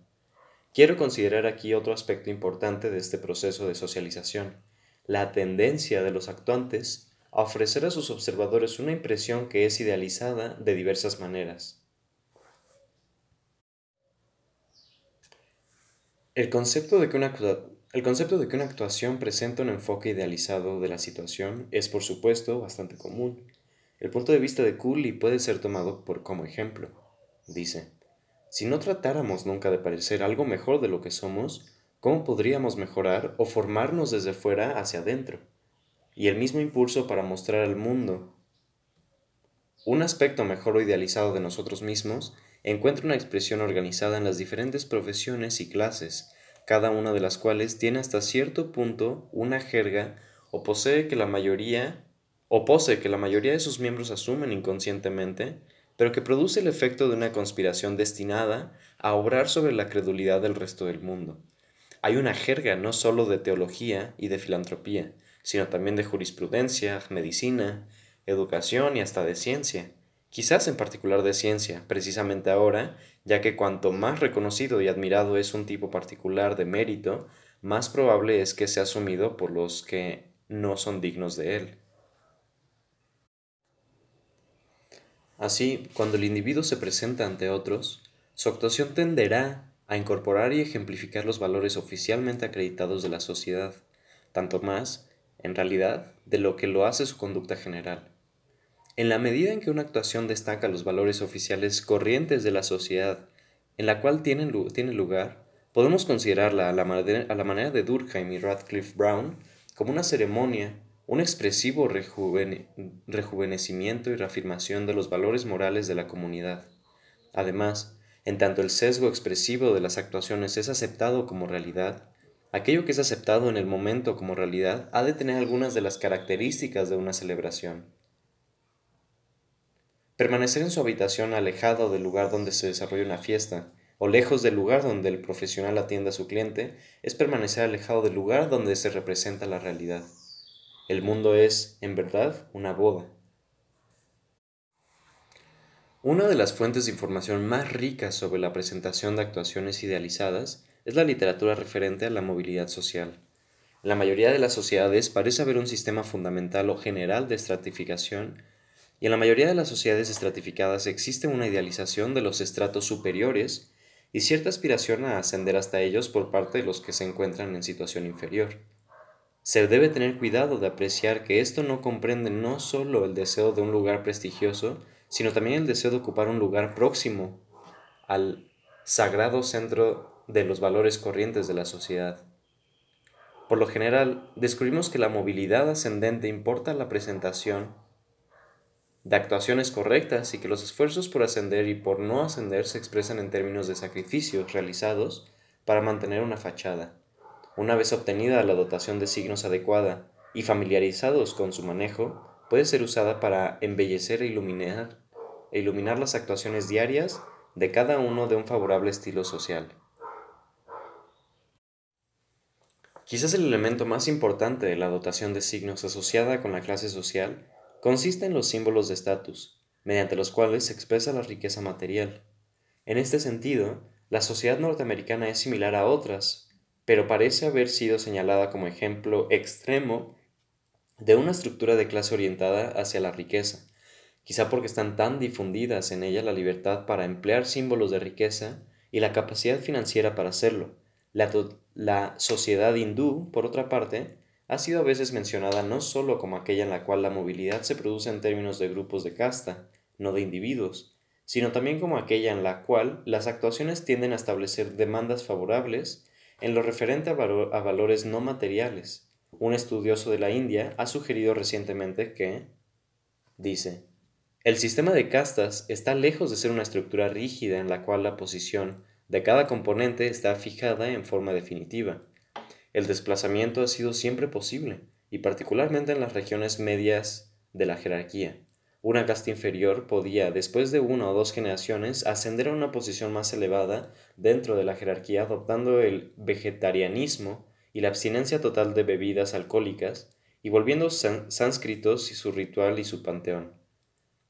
Quiero considerar aquí otro aspecto importante de este proceso de socialización, la tendencia de los actuantes a ofrecer a sus observadores una impresión que es idealizada de diversas maneras. El concepto, de que una, el concepto de que una actuación presenta un enfoque idealizado de la situación es, por supuesto, bastante común. El punto de vista de Cooley puede ser tomado por como ejemplo. Dice, si no tratáramos nunca de parecer algo mejor de lo que somos, ¿cómo podríamos mejorar o formarnos desde fuera hacia adentro? Y el mismo impulso para mostrar al mundo un aspecto mejor o idealizado de nosotros mismos encuentra una expresión organizada en las diferentes profesiones y clases, cada una de las cuales tiene hasta cierto punto una jerga o posee que la mayoría o posee que la mayoría de sus miembros asumen inconscientemente, pero que produce el efecto de una conspiración destinada a obrar sobre la credulidad del resto del mundo. Hay una jerga no sólo de teología y de filantropía, sino también de jurisprudencia, medicina, educación y hasta de ciencia quizás en particular de ciencia, precisamente ahora, ya que cuanto más reconocido y admirado es un tipo particular de mérito, más probable es que sea asumido por los que no son dignos de él. Así, cuando el individuo se presenta ante otros, su actuación tenderá a incorporar y ejemplificar los valores oficialmente acreditados de la sociedad, tanto más, en realidad, de lo que lo hace su conducta general. En la medida en que una actuación destaca los valores oficiales corrientes de la sociedad en la cual tiene, tiene lugar, podemos considerarla a la, a la, manera de Durkheim y Radcliffe Brown como una ceremonia, un expresivo rejuvenecimiento y reafirmación de los valores morales de la comunidad. Además, en tanto el sesgo expresivo de las actuaciones es aceptado como realidad, aquello que es aceptado en el momento como realidad ha de tener algunas de las características de una celebración. Permanecer en su habitación alejado del lugar donde se desarrolla una fiesta, o lejos del lugar donde el profesional atiende a su cliente, es permanecer alejado del lugar donde se representa la realidad. El mundo es, en verdad, una boda. Una de las fuentes de información más ricas sobre la presentación de actuaciones idealizadas es la literatura referente a la movilidad social. En la mayoría de las sociedades parece haber un sistema fundamental o general de estratificación, y en la mayoría de las sociedades estratificadas existe una idealización de los estratos superiores y cierta aspiración a ascender hasta ellos por parte de los que se encuentran en situación inferior. Se debe tener cuidado de apreciar que esto no comprende no solo el deseo de un lugar prestigioso, sino también el deseo de ocupar un lugar próximo al sagrado centro de los valores corrientes de la sociedad. Por lo general, descubrimos que la movilidad ascendente importa la presentación de actuaciones correctas y que los esfuerzos por ascender y por no ascender se expresan en términos de sacrificios realizados para mantener una fachada. Una vez obtenida la dotación de signos adecuada y familiarizados con su manejo, puede ser usada para embellecer e iluminar, e iluminar las actuaciones diarias de cada uno de un favorable estilo social. Quizás el elemento más importante de la dotación de signos asociada con la clase social consiste en los símbolos de estatus, mediante los cuales se expresa la riqueza material. En este sentido, la sociedad norteamericana es similar a otras, pero parece haber sido señalada como ejemplo extremo de una estructura de clase orientada hacia la riqueza, quizá porque están tan difundidas en ella la libertad para emplear símbolos de riqueza y la capacidad financiera para hacerlo, la, sociedad hindú, por otra parte, ha sido a veces mencionada no sólo como aquella en la cual la movilidad se produce en términos de grupos de casta, no de individuos, sino también como aquella en la cual las actuaciones tienden a establecer demandas favorables en lo referente a, a valores no materiales. Un estudioso de la India ha sugerido recientemente que, dice, el sistema de castas está lejos de ser una estructura rígida en la cual la posición de cada componente está fijada en forma definitiva. El desplazamiento ha sido siempre posible, y particularmente en las regiones medias de la jerarquía. Una casta inferior podía, después de una o dos generaciones, ascender a una posición más elevada dentro de la jerarquía adoptando el vegetarianismo y la abstinencia total de bebidas alcohólicas y volviendo sánscritos y su ritual y su panteón.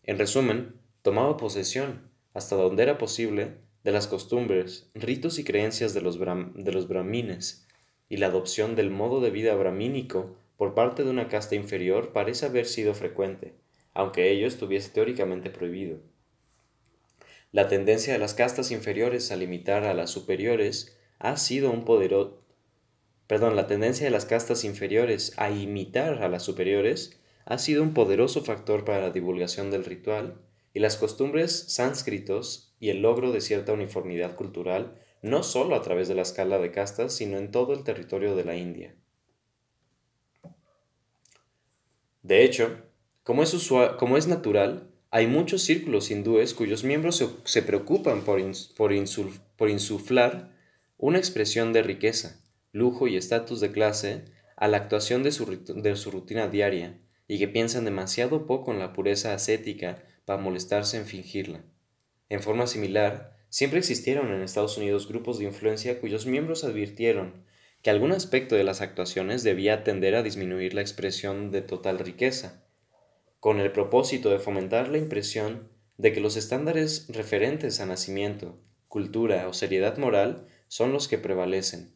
En resumen, tomaba posesión, hasta donde era posible, de las costumbres, ritos y creencias de los, de los brahmines, y la adopción del modo de vida brahmínico por parte de una casta inferior parece haber sido frecuente, aunque ello estuviese teóricamente prohibido. La tendencia de las castas inferiores a limitar a las superiores ha sido un poderoso perdón, la tendencia de las castas inferiores a imitar a las superiores ha sido un poderoso factor para la divulgación del ritual y las costumbres sánscritos y el logro de cierta uniformidad cultural no solo a través de la escala de castas, sino en todo el territorio de la India. De hecho, como es, natural, hay muchos círculos hindúes cuyos miembros se, preocupan por, insuflar una expresión de riqueza, lujo y estatus de clase a la actuación de su rutina diaria y que piensan demasiado poco en la pureza ascética para molestarse en fingirla. En forma similar, siempre existieron en Estados Unidos grupos de influencia cuyos miembros advirtieron que algún aspecto de las actuaciones debía tender a disminuir la expresión de total riqueza, con el propósito de fomentar la impresión de que los estándares referentes a nacimiento, cultura o seriedad moral son los que prevalecen.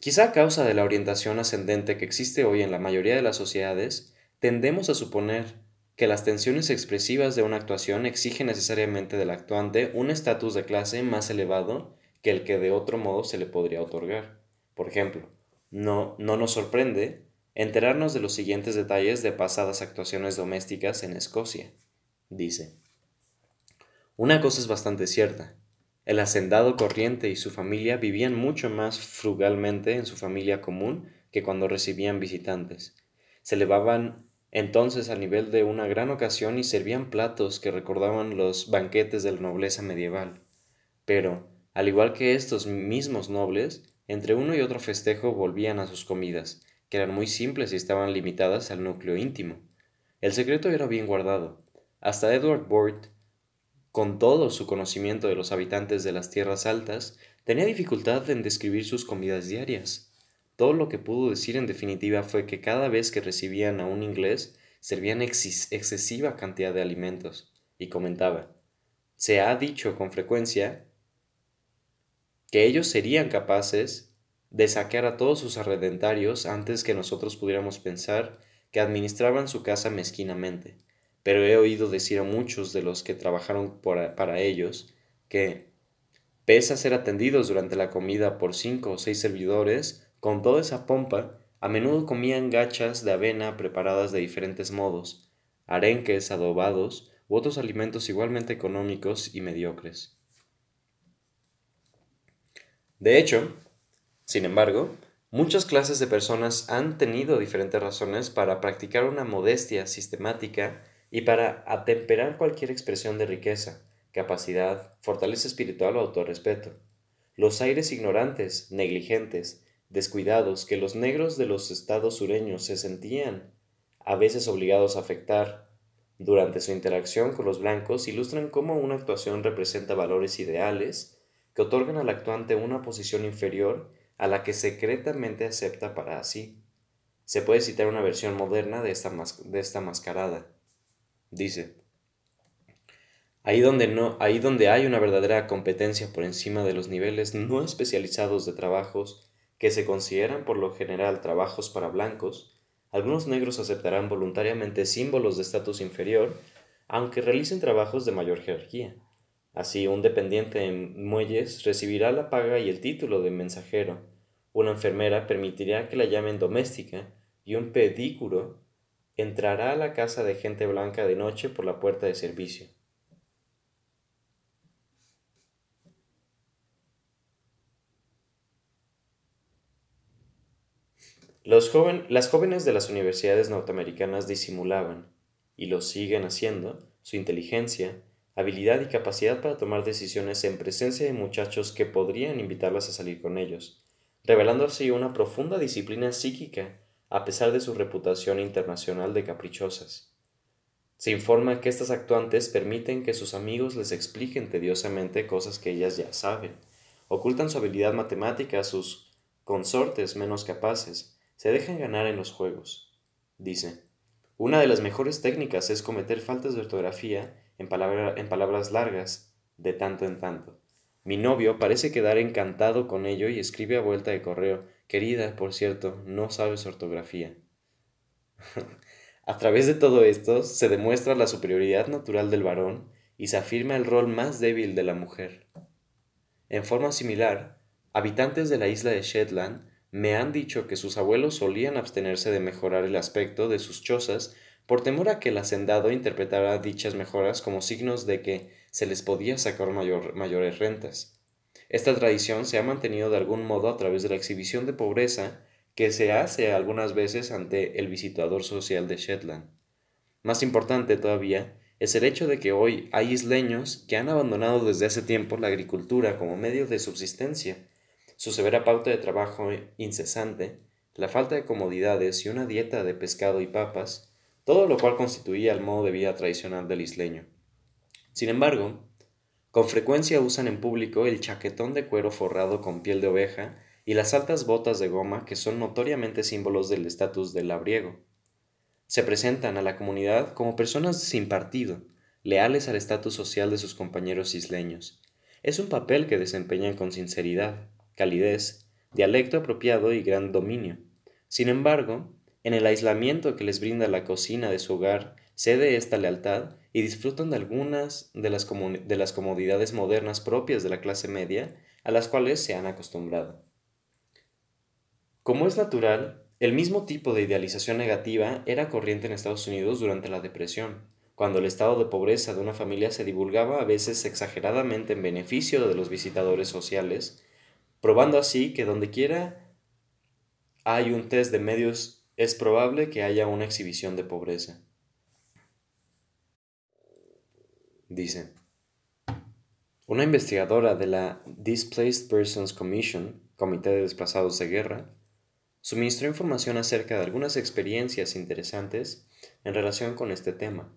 Quizá a causa de la orientación ascendente que existe hoy en la mayoría de las sociedades, tendemos a suponer que las tensiones expresivas de una actuación exigen necesariamente del actuante un estatus de clase más elevado que el que de otro modo se le podría otorgar. Por ejemplo, no, no nos sorprende enterarnos de los siguientes detalles de pasadas actuaciones domésticas en Escocia. Dice, una cosa es bastante cierta, el hacendado corriente y su familia vivían mucho más frugalmente en su familia común que cuando recibían visitantes. Se elevaban entonces al nivel de una gran ocasión y servían platos que recordaban los banquetes de la nobleza medieval. Pero, al igual que estos mismos nobles, entre uno y otro festejo volvían a sus comidas, que eran muy simples y estaban limitadas al núcleo íntimo. El secreto era bien guardado. Hasta Edward Bort, con todo su conocimiento de los habitantes de las tierras altas, tenía dificultad en describir sus comidas diarias. Todo lo que pudo decir en definitiva fue que cada vez que recibían a un inglés, servían excesiva cantidad de alimentos, y comentaba, se ha dicho con frecuencia que ellos serían capaces de saquear a todos sus arrendarios antes que nosotros pudiéramos pensar que administraban su casa mezquinamente. Pero he oído decir a muchos de los que trabajaron para ellos que, pese a ser atendidos durante la comida por cinco o seis servidores, con toda esa pompa, a menudo comían gachas de avena preparadas de diferentes modos, arenques adobados u otros alimentos igualmente económicos y mediocres. De hecho, sin embargo, muchas clases de personas han tenido diferentes razones para practicar una modestia sistemática y para atemperar cualquier expresión de riqueza, capacidad, fortaleza espiritual o autorrespeto. Los aires ignorantes, negligentes, descuidados que los negros de los estados sureños se sentían a veces obligados a afectar durante su interacción con los blancos ilustran cómo una actuación representa valores ideales que otorgan al actuante una posición inferior a la que secretamente acepta para sí. Se puede citar una versión moderna de esta, de esta mascarada. Dice, ahí donde, no, ahí donde hay una verdadera competencia por encima de los niveles no especializados de trabajos que se consideran por lo general trabajos para blancos, algunos negros aceptarán voluntariamente símbolos de estatus inferior, aunque realicen trabajos de mayor jerarquía. Así, un dependiente en muelles recibirá la paga y el título de mensajero, una enfermera permitirá que la llamen doméstica y un pedícuro entrará a la casa de gente blanca de noche por la puerta de servicio. Las jóvenes de las universidades norteamericanas disimulaban, y lo siguen haciendo, su inteligencia, habilidad y capacidad para tomar decisiones en presencia de muchachos que podrían invitarlas a salir con ellos, revelando así una profunda disciplina psíquica a pesar de su reputación internacional de caprichosas. Se informa que estas actuantes permiten que sus amigos les expliquen tediosamente cosas que ellas ya saben, ocultan su habilidad matemática a sus consortes menos capaces, se dejan ganar en los juegos. Dice, una de las mejores técnicas es cometer faltas de ortografía en, palabras largas, de tanto en tanto. Mi novio parece quedar encantado con ello y escribe a vuelta de correo, querida, por cierto, no sabes ortografía. a través de todo esto se demuestra la superioridad natural del varón y se afirma el rol más débil de la mujer. En forma similar, habitantes de la isla de Shetland me han dicho que sus abuelos solían abstenerse de mejorar el aspecto de sus chozas por temor a que el hacendado interpretara dichas mejoras como signos de que se les podía sacar mayores rentas. Esta tradición se ha mantenido de algún modo a través de la exhibición de pobreza que se hace algunas veces ante el visitador social de Shetland. Más importante todavía es el hecho de que hoy hay isleños que han abandonado desde hace tiempo la agricultura como medio de subsistencia su severa pauta de trabajo incesante, la falta de comodidades y una dieta de pescado y papas, todo lo cual constituía el modo de vida tradicional del isleño. Sin embargo, con frecuencia usan en público el chaquetón de cuero forrado con piel de oveja y las altas botas de goma que son notoriamente símbolos del estatus del labriego. Se presentan a la comunidad como personas sin partido, leales al estatus social de sus compañeros isleños. Es un papel que desempeñan con sinceridad, calidez, dialecto apropiado y gran dominio. Sin embargo, en el aislamiento que les brinda la cocina de su hogar, cede esta lealtad y disfrutan de algunas de las, de las comodidades modernas propias de la clase media a las cuales se han acostumbrado. Como es natural, el mismo tipo de idealización negativa era corriente en Estados Unidos durante la Depresión, cuando el estado de pobreza de una familia se divulgaba a veces exageradamente en beneficio de los visitadores sociales probando así que donde quiera hay un test de medios es probable que haya una exhibición de pobreza. Dice, una investigadora de la Displaced Persons Commission, Comité de Desplazados de Guerra, suministró información acerca de algunas experiencias interesantes en relación con este tema.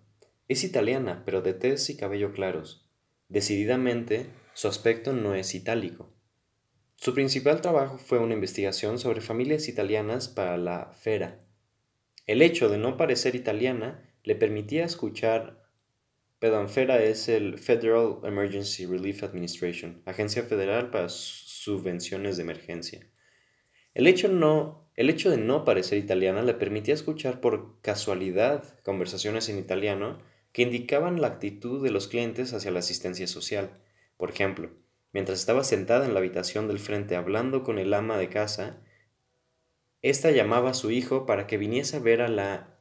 Es italiana, pero de tez y cabello claros. Decididamente, su aspecto no es itálico. Su principal trabajo fue una investigación sobre familias italianas para la FERA. El hecho de no parecer italiana le permitía escuchar Perdón, FERA es el Federal Emergency Relief Administration, agencia federal para subvenciones de emergencia. El hecho, no, el hecho de no parecer italiana le permitía escuchar por casualidad conversaciones en italiano que indicaban la actitud de los clientes hacia la asistencia social. Por ejemplo, mientras estaba sentada en la habitación del frente hablando con el ama de casa, ésta llamaba a su hijo para que viniese a ver a la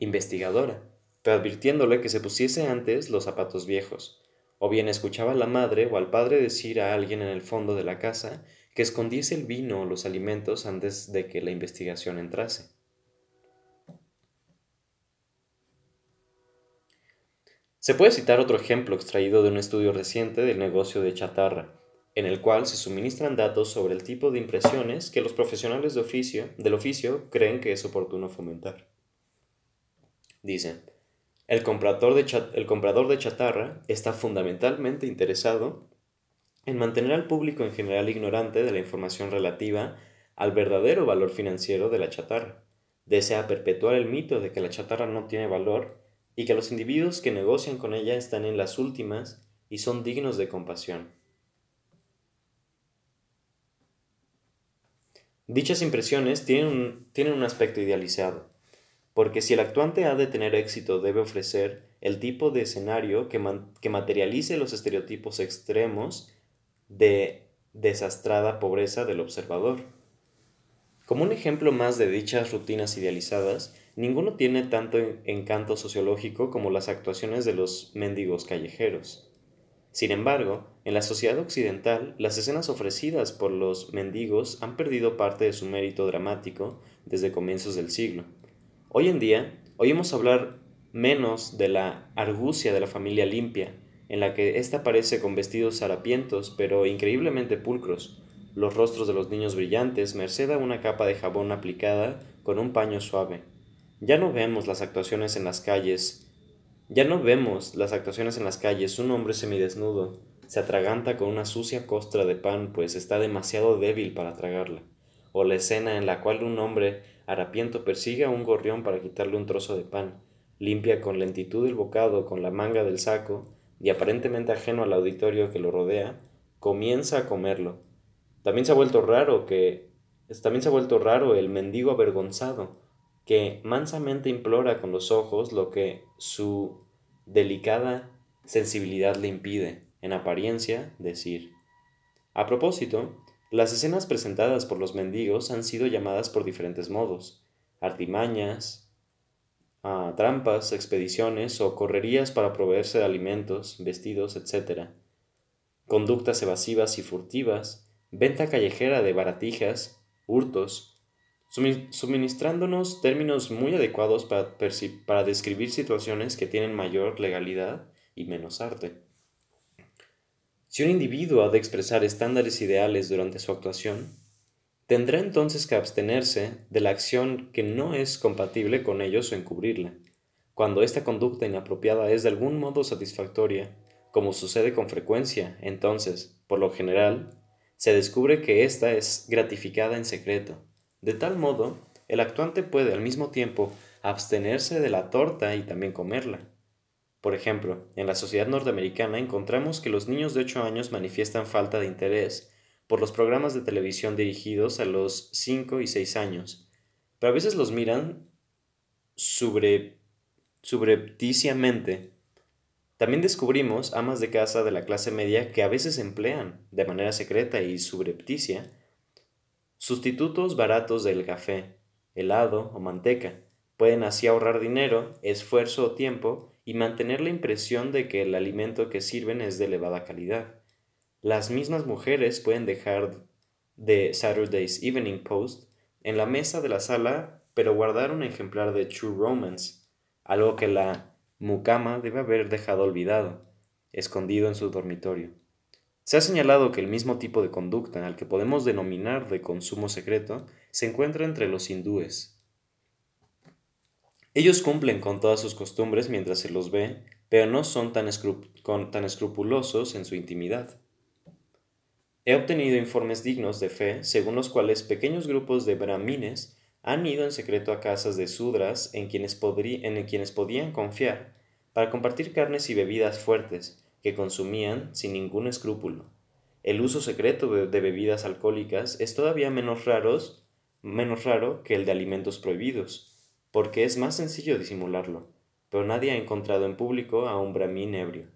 investigadora, pero advirtiéndole que se pusiese antes los zapatos viejos, o bien escuchaba a la madre o al padre decir a alguien en el fondo de la casa que escondiese el vino o los alimentos antes de que la investigación entrase. Se puede citar otro ejemplo extraído de un estudio reciente del negocio de chatarra, en el cual se suministran datos sobre el tipo de impresiones que los profesionales de oficio, del oficio creen que es oportuno fomentar. Dice, el comprador, de el comprador de chatarra está fundamentalmente interesado en mantener al público en general ignorante de la información relativa al verdadero valor financiero de la chatarra. Desea perpetuar el mito de que la chatarra no tiene valor y que los individuos que negocian con ella están en las últimas y son dignos de compasión. Dichas impresiones tienen un, tienen un aspecto idealizado, porque si el actuante ha de tener éxito debe ofrecer el tipo de escenario que, que materialice los estereotipos extremos de desastrada pobreza del observador. Como un ejemplo más de dichas rutinas idealizadas, Ninguno tiene tanto encanto sociológico como las actuaciones de los mendigos callejeros. Sin embargo, en la sociedad occidental, las escenas ofrecidas por los mendigos han perdido parte de su mérito dramático desde comienzos del siglo. Hoy en día, oímos hablar menos de la argucia de la familia limpia, en la que ésta aparece con vestidos harapientos pero increíblemente pulcros, los rostros de los niños brillantes merced a una capa de jabón aplicada con un paño suave, ya no vemos las actuaciones en las calles. Ya no vemos las actuaciones en las calles. Un hombre semidesnudo se atraganta con una sucia costra de pan, pues está demasiado débil para tragarla. O la escena en la cual un hombre harapiento persigue a un gorrión para quitarle un trozo de pan, limpia con lentitud el bocado con la manga del saco y aparentemente ajeno al auditorio que lo rodea, comienza a comerlo. También se ha vuelto raro que también se ha vuelto raro el mendigo avergonzado, que mansamente implora con los ojos lo que su delicada sensibilidad le impide, en apariencia, decir. A propósito, las escenas presentadas por los mendigos han sido llamadas por diferentes modos, artimañas, ah, trampas, expediciones o correrías para proveerse de alimentos, vestidos, etc. Conductas evasivas y furtivas, venta callejera de baratijas, hurtos, suministrándonos términos muy adecuados para, describir situaciones que tienen mayor legalidad y menos arte. Si un individuo ha de expresar estándares ideales durante su actuación, tendrá entonces que abstenerse de la acción que no es compatible con ellos o encubrirla. Cuando esta conducta inapropiada es de algún modo satisfactoria, como sucede con frecuencia, entonces, por lo general, se descubre que ésta es gratificada en secreto de tal modo, el actuante puede al mismo tiempo abstenerse de la torta y también comerla. Por ejemplo, en la sociedad norteamericana encontramos que los niños de 8 años manifiestan falta de interés por los programas de televisión dirigidos a los 5 y 6 años, pero a veces los miran sobre, subrepticiamente. También descubrimos amas de casa de la clase media que a veces emplean, de manera secreta y subrepticia, Sustitutos baratos del café, helado o manteca pueden así ahorrar dinero, esfuerzo o tiempo y mantener la impresión de que el alimento que sirven es de elevada calidad. Las mismas mujeres pueden dejar de Saturday's Evening Post en la mesa de la sala, pero guardar un ejemplar de True Romance, algo que la mucama debe haber dejado olvidado, escondido en su dormitorio. Se ha señalado que el mismo tipo de conducta al que podemos denominar de consumo secreto se encuentra entre los hindúes. Ellos cumplen con todas sus costumbres mientras se los ve, pero no son tan, escrupulosos en su intimidad. He obtenido informes dignos de fe según los cuales pequeños grupos de brahmines han ido en secreto a casas de sudras en quienes, en quienes podían confiar para compartir carnes y bebidas fuertes, que consumían sin ningún escrúpulo. el uso secreto de bebidas alcohólicas es todavía menos, menos raro que el de alimentos prohibidos, porque es más sencillo disimularlo, pero nadie ha encontrado en público a un brahmin ebrio.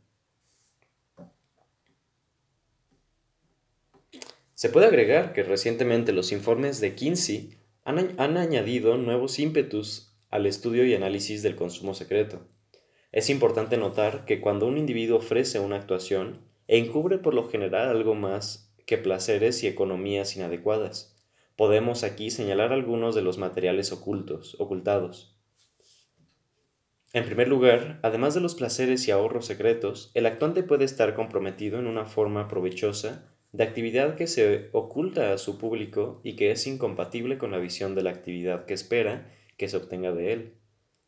Se puede agregar que recientemente los informes de Kinsey han, han añadido nuevos ímpetus al estudio y análisis del consumo secreto. Es importante notar que cuando un individuo ofrece una actuación, encubre por lo general algo más que placeres y economías inadecuadas. Podemos aquí señalar algunos de los materiales ocultos, ocultados. En primer lugar, además de los placeres y ahorros secretos, el actuante puede estar comprometido en una forma provechosa de actividad que se oculta a su público y que es incompatible con la visión de la actividad que espera que se obtenga de él.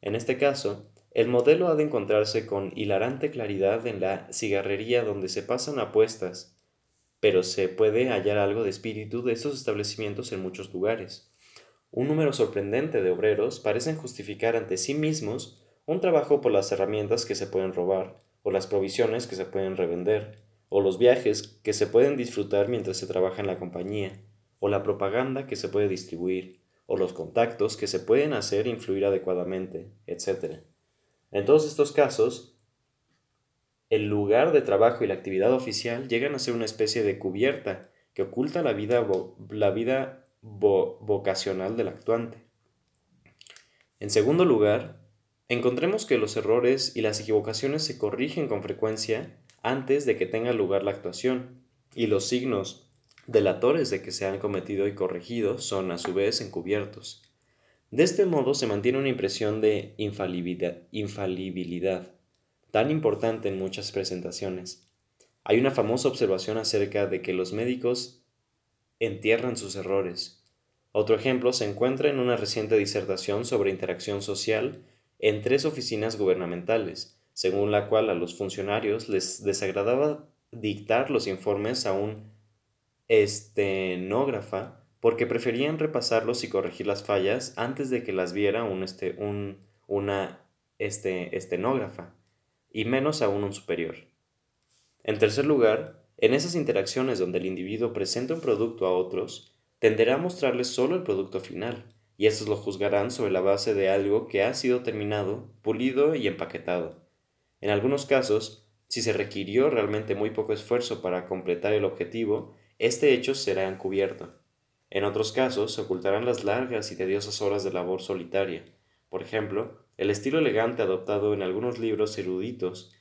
En este caso, el modelo ha de encontrarse con hilarante claridad en la cigarrería donde se pasan apuestas, pero se puede hallar algo de espíritu de estos establecimientos en muchos lugares. Un número sorprendente de obreros parecen justificar ante sí mismos un trabajo por las herramientas que se pueden robar, o las provisiones que se pueden revender, o los viajes que se pueden disfrutar mientras se trabaja en la compañía, o la propaganda que se puede distribuir, o los contactos que se pueden hacer influir adecuadamente, etc. En todos estos casos, el lugar de trabajo y la actividad oficial llegan a ser una especie de cubierta que oculta la vida, la vida vocacional del actuante. En segundo lugar, encontremos que los errores y las equivocaciones se corrigen con frecuencia antes de que tenga lugar la actuación, y los signos delatores de que se han cometido y corregido son a su vez encubiertos. De este modo se mantiene una impresión de infalibilidad, tan importante en muchas presentaciones. Hay una famosa observación acerca de que los médicos entierran sus errores. Otro ejemplo se encuentra en una reciente disertación sobre interacción social en tres oficinas gubernamentales, según la cual a los funcionarios les desagradaba dictar los informes a un estenógrafa porque preferían repasarlos y corregir las fallas antes de que las viera un, este, un, una este, estenógrafa, y menos aún un superior. En tercer lugar, en esas interacciones donde el individuo presenta un producto a otros, tenderá a mostrarles solo el producto final, y estos lo juzgarán sobre la base de algo que ha sido terminado, pulido y empaquetado. En algunos casos, si se requirió realmente muy poco esfuerzo para completar el objetivo, este hecho será encubierto. En otros casos, se ocultarán las largas y tediosas horas de labor solitaria. Por ejemplo, el estilo elegante adoptado en algunos libros eruditos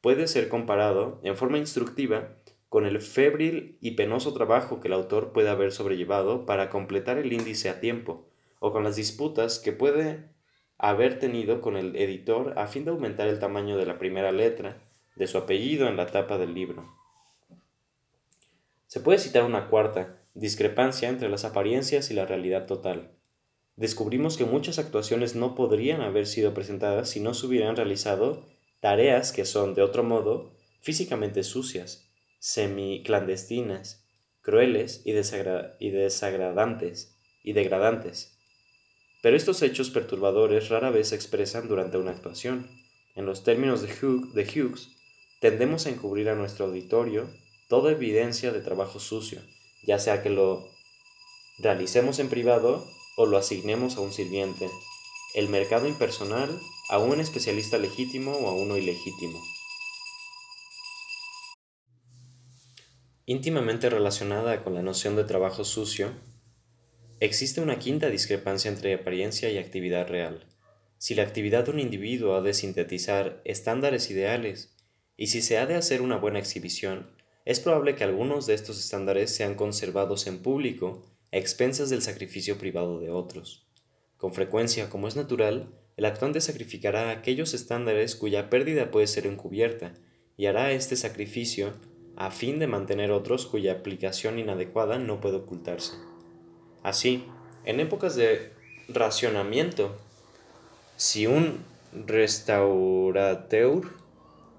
puede ser comparado, en forma instructiva, con el febril y penoso trabajo que el autor puede haber sobrellevado para completar el índice a tiempo, o con las disputas que puede haber tenido con el editor a fin de aumentar el tamaño de la primera letra de su apellido en la tapa del libro. Se puede citar una cuarta, discrepancia entre las apariencias y la realidad total. Descubrimos que muchas actuaciones no podrían haber sido presentadas si no se hubieran realizado tareas que son, de otro modo, físicamente sucias, semi-clandestinas, crueles y, desagradantes y degradantes. Pero estos hechos perturbadores rara vez se expresan durante una actuación. En los términos de, Hughes, tendemos a encubrir a nuestro auditorio toda evidencia de trabajo sucio, ya sea que lo realicemos en privado o lo asignemos a un sirviente, el mercado impersonal a un especialista legítimo o a uno ilegítimo. Íntimamente relacionada con la noción de trabajo sucio, Existe una quinta discrepancia entre apariencia y actividad real. Si la actividad de un individuo ha de sintetizar estándares ideales y si se ha de hacer una buena exhibición, es probable que algunos de estos estándares sean conservados en público a expensas del sacrificio privado de otros. Con frecuencia, como es natural, el actuante sacrificará aquellos estándares cuya pérdida puede ser encubierta y hará este sacrificio a fin de mantener otros cuya aplicación inadecuada no puede ocultarse. Así, en épocas de racionamiento, si un restaurateur,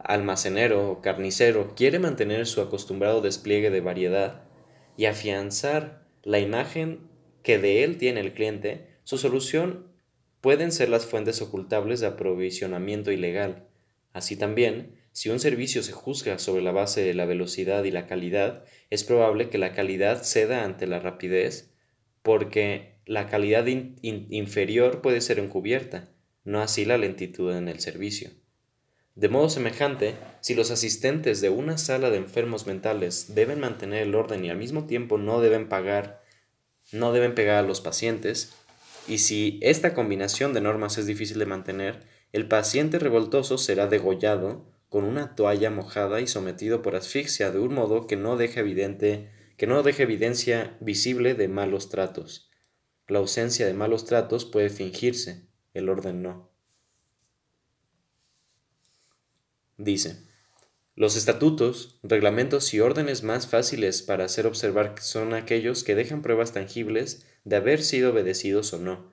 almacenero o carnicero quiere mantener su acostumbrado despliegue de variedad y afianzar la imagen que de él tiene el cliente, su solución pueden ser las fuentes ocultables de aprovisionamiento ilegal. Así también, si un servicio se juzga sobre la base de la velocidad y la calidad, es probable que la calidad ceda ante la rapidez, porque la calidad inferior puede ser encubierta, no así la lentitud en el servicio. De modo semejante, si los asistentes de una sala de enfermos mentales deben mantener el orden y al mismo tiempo no deben pagar, no deben pegar a los pacientes, y si esta combinación de normas es difícil de mantener, el paciente revoltoso será degollado con una toalla mojada y sometido por asfixia de un modo que no deje evidente, que no deje evidencia visible de malos tratos. La ausencia de malos tratos puede fingirse, el orden no. Dice, los estatutos, reglamentos y órdenes más fáciles para hacer observar son aquellos que dejan pruebas tangibles de haber sido obedecidos o no,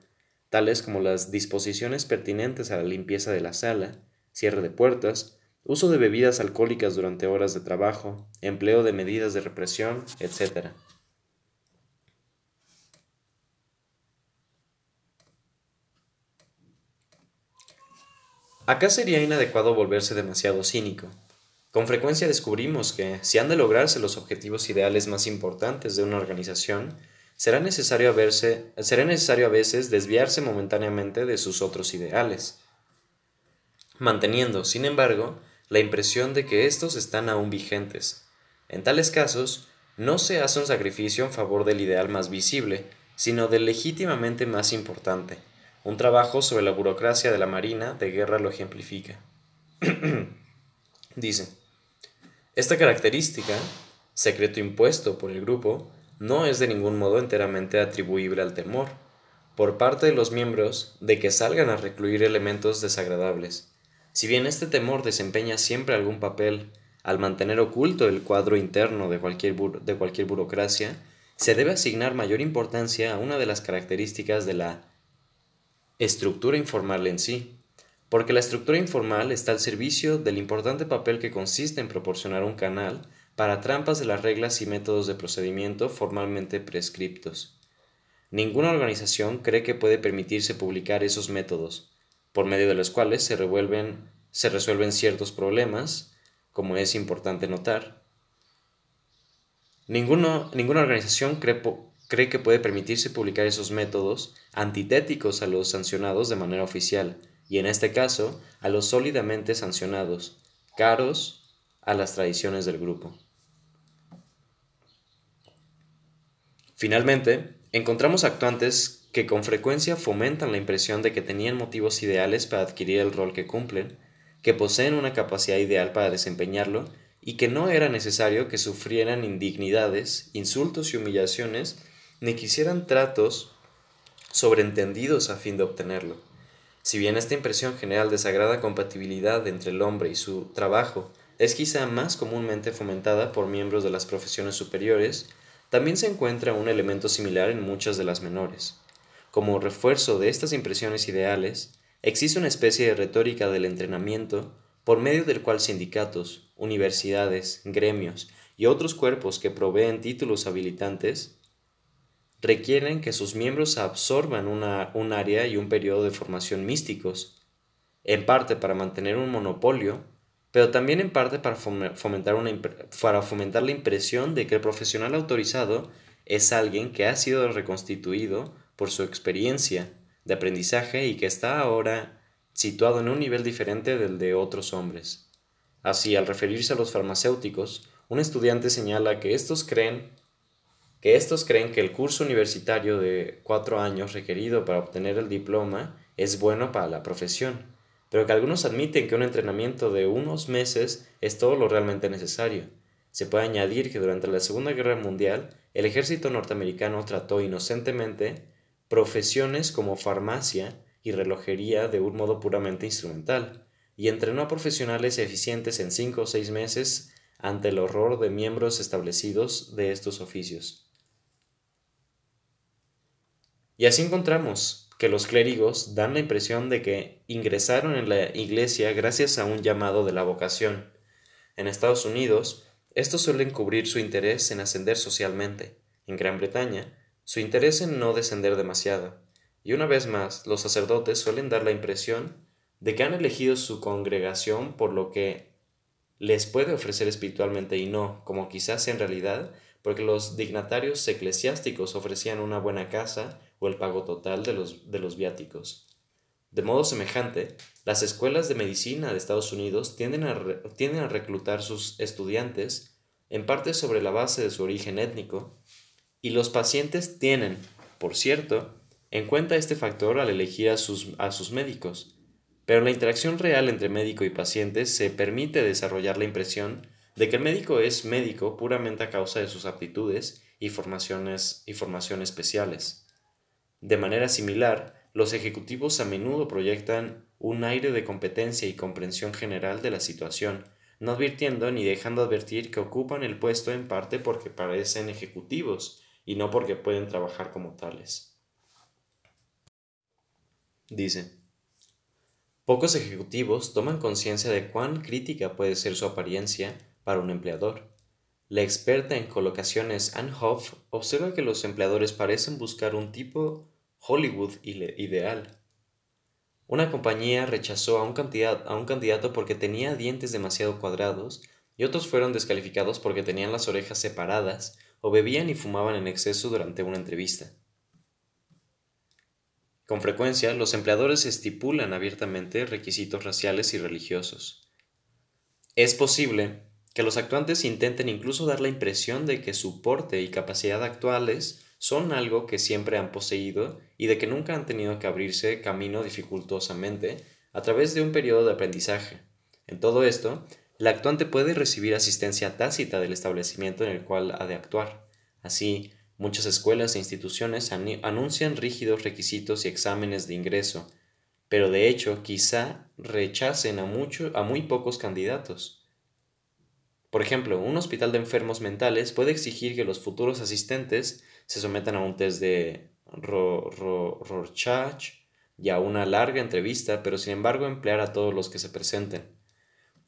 tales como las disposiciones pertinentes a la limpieza de la sala, cierre de puertas, uso de bebidas alcohólicas durante horas de trabajo, empleo de medidas de represión, etc. Acá sería inadecuado volverse demasiado cínico. Con frecuencia descubrimos que, si han de lograrse los objetivos ideales más importantes de una organización, será necesario, a veces desviarse momentáneamente de sus otros ideales, manteniendo, sin embargo, la impresión de que estos están aún vigentes. En tales casos, no se hace un sacrificio en favor del ideal más visible, sino del legítimamente más importante, un trabajo sobre la burocracia de la Marina de Guerra lo ejemplifica. Dice, esta característica, secreto impuesto por el grupo, no es de ningún modo enteramente atribuible al temor, por parte de los miembros, de que salgan a recluir elementos desagradables. Si bien este temor desempeña siempre algún papel al mantener oculto el cuadro interno de cualquier, de cualquier burocracia, se debe asignar mayor importancia a una de las características de la estructura informal en sí, porque la estructura informal está al servicio del importante papel que consiste en proporcionar un canal para trampas de las reglas y métodos de procedimiento formalmente prescriptos. Ninguna organización cree que puede permitirse publicar esos métodos, por medio de los cuales se, resuelven ciertos problemas, como es importante notar. ninguna organización cree que puede permitirse publicar esos métodos antitéticos a los sancionados de manera oficial, y en este caso a los sólidamente sancionados, caros a las tradiciones del grupo. Finalmente, encontramos actuantes que con frecuencia fomentan la impresión de que tenían motivos ideales para adquirir el rol que cumplen, que poseen una capacidad ideal para desempeñarlo y que no era necesario que sufrieran indignidades, insultos y humillaciones ni quisieran tratos sobreentendidos a fin de obtenerlo. Si bien esta impresión general de sagrada compatibilidad entre el hombre y su trabajo es quizá más comúnmente fomentada por miembros de las profesiones superiores, también se encuentra un elemento similar en muchas de las menores. Como refuerzo de estas impresiones ideales, existe una especie de retórica del entrenamiento por medio del cual sindicatos, universidades, gremios y otros cuerpos que proveen títulos habilitantes requieren que sus miembros absorban una, un área y un periodo de formación místicos, en parte para mantener un monopolio, pero también en parte para fomentar, una, para fomentar la impresión de que el profesional autorizado es alguien que ha sido reconstituido por su experiencia de aprendizaje y que está ahora situado en un nivel diferente del de otros hombres. Así, al referirse a los farmacéuticos, un estudiante señala que estos creen que estos creen que el curso universitario de cuatro años requerido para obtener el diploma es bueno para la profesión, pero que algunos admiten que un entrenamiento de unos meses es todo lo realmente necesario. Se puede añadir que durante la Segunda Guerra Mundial el ejército norteamericano trató inocentemente profesiones como farmacia y relojería de un modo puramente instrumental, y entrenó a profesionales eficientes en cinco o seis meses ante el horror de miembros establecidos de estos oficios. Y así encontramos que los clérigos dan la impresión de que ingresaron en la iglesia gracias a un llamado de la vocación. En Estados Unidos, estos suelen cubrir su interés en ascender socialmente. En Gran Bretaña, su interés en no descender demasiado. Y una vez más, los sacerdotes suelen dar la impresión de que han elegido su congregación por lo que les puede ofrecer espiritualmente y no, como quizás en realidad, porque los dignatarios eclesiásticos ofrecían una buena casa o el pago total de los, de los viáticos. De modo semejante, las escuelas de medicina de Estados Unidos tienden a, tienden a reclutar sus estudiantes en parte sobre la base de su origen étnico, y los pacientes tienen, por cierto, en cuenta este factor al elegir a sus, a sus médicos, pero la interacción real entre médico y paciente se permite desarrollar la impresión de que el médico es médico puramente a causa de sus aptitudes y formaciones y formación especiales. De manera similar, los ejecutivos a menudo proyectan un aire de competencia y comprensión general de la situación, no advirtiendo ni dejando advertir que ocupan el puesto en parte porque parecen ejecutivos y no porque pueden trabajar como tales. Dice, pocos ejecutivos toman conciencia de cuán crítica puede ser su apariencia para un empleador. La experta en colocaciones Ann Hoff observa que los empleadores parecen buscar un tipo Hollywood ideal. Una compañía rechazó a un, candidato, a un candidato porque tenía dientes demasiado cuadrados y otros fueron descalificados porque tenían las orejas separadas o bebían y fumaban en exceso durante una entrevista. Con frecuencia, los empleadores estipulan abiertamente requisitos raciales y religiosos. Es posible que los actuantes intenten incluso dar la impresión de que su porte y capacidad actuales son algo que siempre han poseído y de que nunca han tenido que abrirse camino dificultosamente a través de un periodo de aprendizaje. En todo esto, el actuante puede recibir asistencia tácita del establecimiento en el cual ha de actuar. Así, muchas escuelas e instituciones anuncian rígidos requisitos y exámenes de ingreso, pero de hecho quizá rechacen a, mucho, a muy pocos candidatos. Por ejemplo, un hospital de enfermos mentales puede exigir que los futuros asistentes se sometan a un test de Rorschach y a una larga entrevista, pero sin embargo emplear a todos los que se presenten.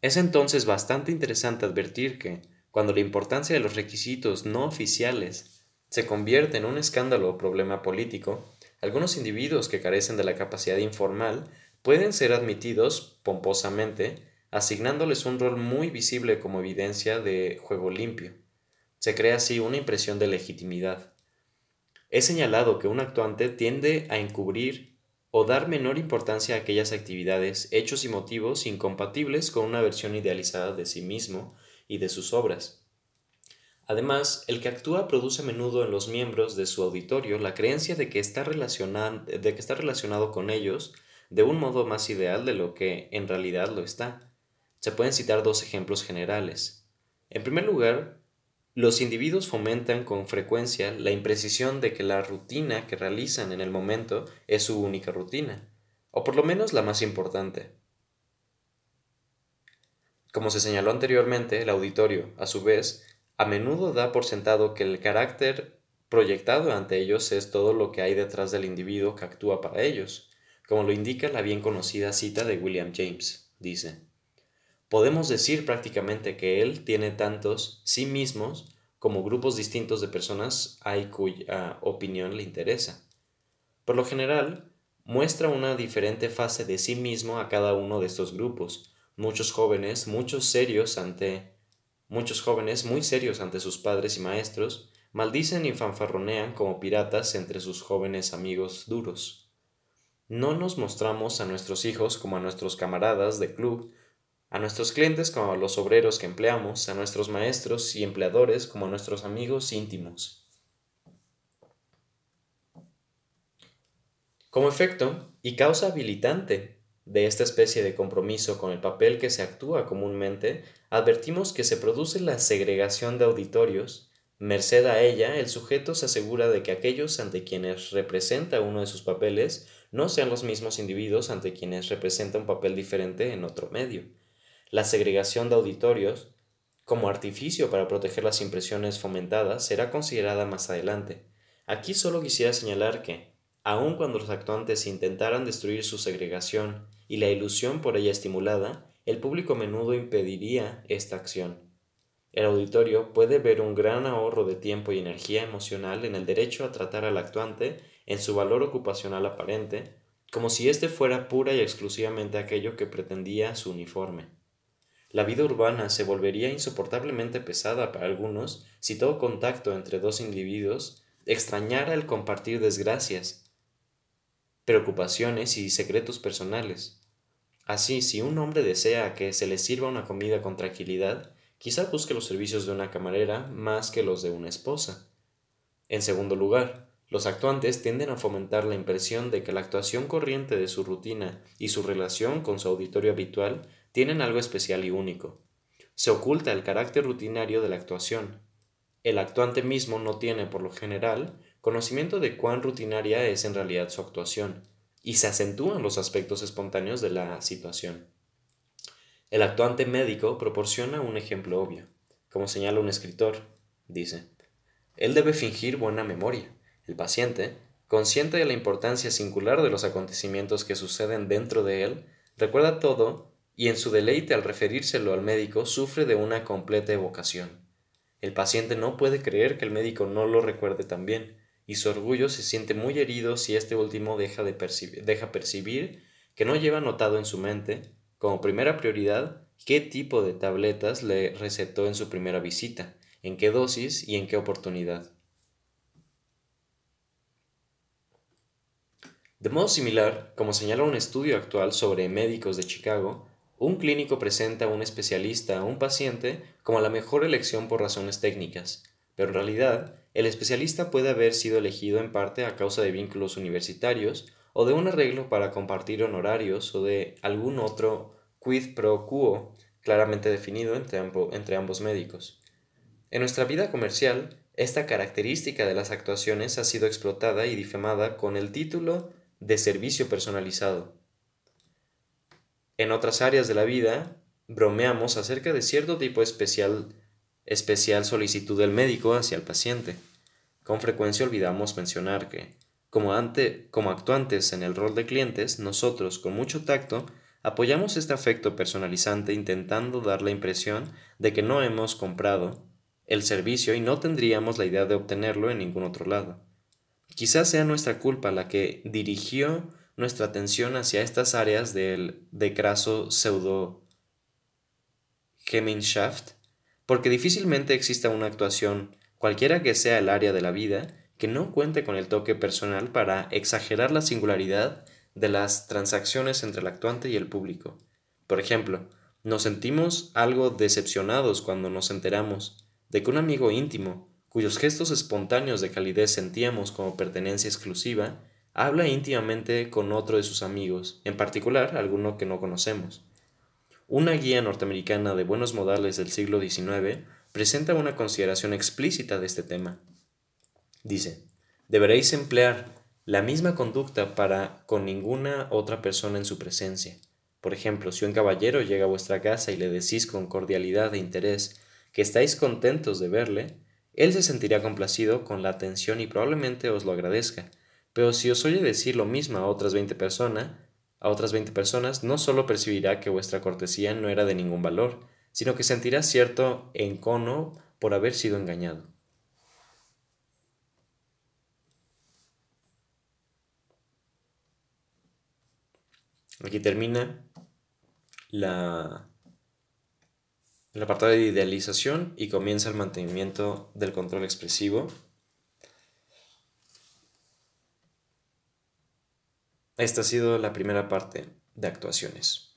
Es entonces bastante interesante advertir que, cuando la importancia de los requisitos no oficiales se convierte en un escándalo o problema político, algunos individuos que carecen de la capacidad informal pueden ser admitidos pomposamente, asignándoles un rol muy visible como evidencia de juego limpio. Se crea así una impresión de legitimidad. He señalado que un actuante tiende a encubrir o dar menor importancia a aquellas actividades, hechos y motivos incompatibles con una versión idealizada de sí mismo y de sus obras. Además, el que actúa produce a menudo en los miembros de su auditorio la creencia de que está, de que está relacionado con ellos de un modo más ideal de lo que en realidad lo está. Se pueden citar dos ejemplos generales. En primer lugar, los individuos fomentan con frecuencia la imprecisión de que la rutina que realizan en el momento es su única rutina, o por lo menos la más importante. Como se señaló anteriormente, el auditorio, a su vez, a menudo da por sentado que el carácter proyectado ante ellos es todo lo que hay detrás del individuo que actúa para ellos, como lo indica la bien conocida cita de William James. Dice, podemos decir prácticamente que él tiene tantos sí mismos como grupos distintos de personas hay cuya opinión le interesa. Por lo general, muestra una diferente fase de sí mismo a cada uno de estos grupos. Muchos jóvenes, muchos serios ante muchos jóvenes muy serios ante sus padres y maestros, maldicen y fanfarronean como piratas entre sus jóvenes amigos duros. No nos mostramos a nuestros hijos como a nuestros camaradas de club a nuestros clientes como a los obreros que empleamos, a nuestros maestros y empleadores como a nuestros amigos íntimos. Como efecto y causa habilitante de esta especie de compromiso con el papel que se actúa comúnmente, advertimos que se produce la segregación de auditorios. Merced a ella, el sujeto se asegura de que aquellos ante quienes representa uno de sus papeles no sean los mismos individuos ante quienes representa un papel diferente en otro medio la segregación de auditorios, como artificio para proteger las impresiones fomentadas, será considerada más adelante. Aquí solo quisiera señalar que, aun cuando los actuantes intentaran destruir su segregación y la ilusión por ella estimulada, el público a menudo impediría esta acción. El auditorio puede ver un gran ahorro de tiempo y energía emocional en el derecho a tratar al actuante en su valor ocupacional aparente, como si éste fuera pura y exclusivamente aquello que pretendía su uniforme. La vida urbana se volvería insoportablemente pesada para algunos si todo contacto entre dos individuos extrañara el compartir desgracias, preocupaciones y secretos personales. Así, si un hombre desea que se le sirva una comida con tranquilidad, quizá busque los servicios de una camarera más que los de una esposa. En segundo lugar, los actuantes tienden a fomentar la impresión de que la actuación corriente de su rutina y su relación con su auditorio habitual tienen algo especial y único. Se oculta el carácter rutinario de la actuación. El actuante mismo no tiene, por lo general, conocimiento de cuán rutinaria es en realidad su actuación, y se acentúan los aspectos espontáneos de la situación. El actuante médico proporciona un ejemplo obvio. Como señala un escritor, dice, él debe fingir buena memoria. El paciente, consciente de la importancia singular de los acontecimientos que suceden dentro de él, recuerda todo y en su deleite al referírselo al médico sufre de una completa evocación. El paciente no puede creer que el médico no lo recuerde también, y su orgullo se siente muy herido si este último deja, de percibir, deja percibir que no lleva notado en su mente, como primera prioridad, qué tipo de tabletas le recetó en su primera visita, en qué dosis y en qué oportunidad. De modo similar, como señala un estudio actual sobre médicos de Chicago, un clínico presenta a un especialista a un paciente como la mejor elección por razones técnicas, pero en realidad el especialista puede haber sido elegido en parte a causa de vínculos universitarios o de un arreglo para compartir honorarios o de algún otro quid pro quo claramente definido entre, entre ambos médicos. En nuestra vida comercial, esta característica de las actuaciones ha sido explotada y difamada con el título de servicio personalizado. En otras áreas de la vida, bromeamos acerca de cierto tipo especial, especial solicitud del médico hacia el paciente. Con frecuencia olvidamos mencionar que, como, ante, como actuantes en el rol de clientes, nosotros, con mucho tacto, apoyamos este afecto personalizante intentando dar la impresión de que no hemos comprado el servicio y no tendríamos la idea de obtenerlo en ningún otro lado. Quizás sea nuestra culpa la que dirigió nuestra atención hacia estas áreas del decraso pseudo Gemeinschaft, porque difícilmente exista una actuación, cualquiera que sea el área de la vida, que no cuente con el toque personal para exagerar la singularidad de las transacciones entre el actuante y el público. Por ejemplo, nos sentimos algo decepcionados cuando nos enteramos de que un amigo íntimo, cuyos gestos espontáneos de calidez sentíamos como pertenencia exclusiva, habla íntimamente con otro de sus amigos, en particular alguno que no conocemos. Una guía norteamericana de buenos modales del siglo XIX presenta una consideración explícita de este tema. Dice, deberéis emplear la misma conducta para con ninguna otra persona en su presencia. Por ejemplo, si un caballero llega a vuestra casa y le decís con cordialidad e interés que estáis contentos de verle, él se sentirá complacido con la atención y probablemente os lo agradezca, pero si os oye decir lo mismo a otras 20 personas, a otras 20 personas, no solo percibirá que vuestra cortesía no era de ningún valor, sino que sentirá cierto encono por haber sido engañado. Aquí termina la, el apartado de idealización y comienza el mantenimiento del control expresivo. Esta ha sido la primera parte de actuaciones.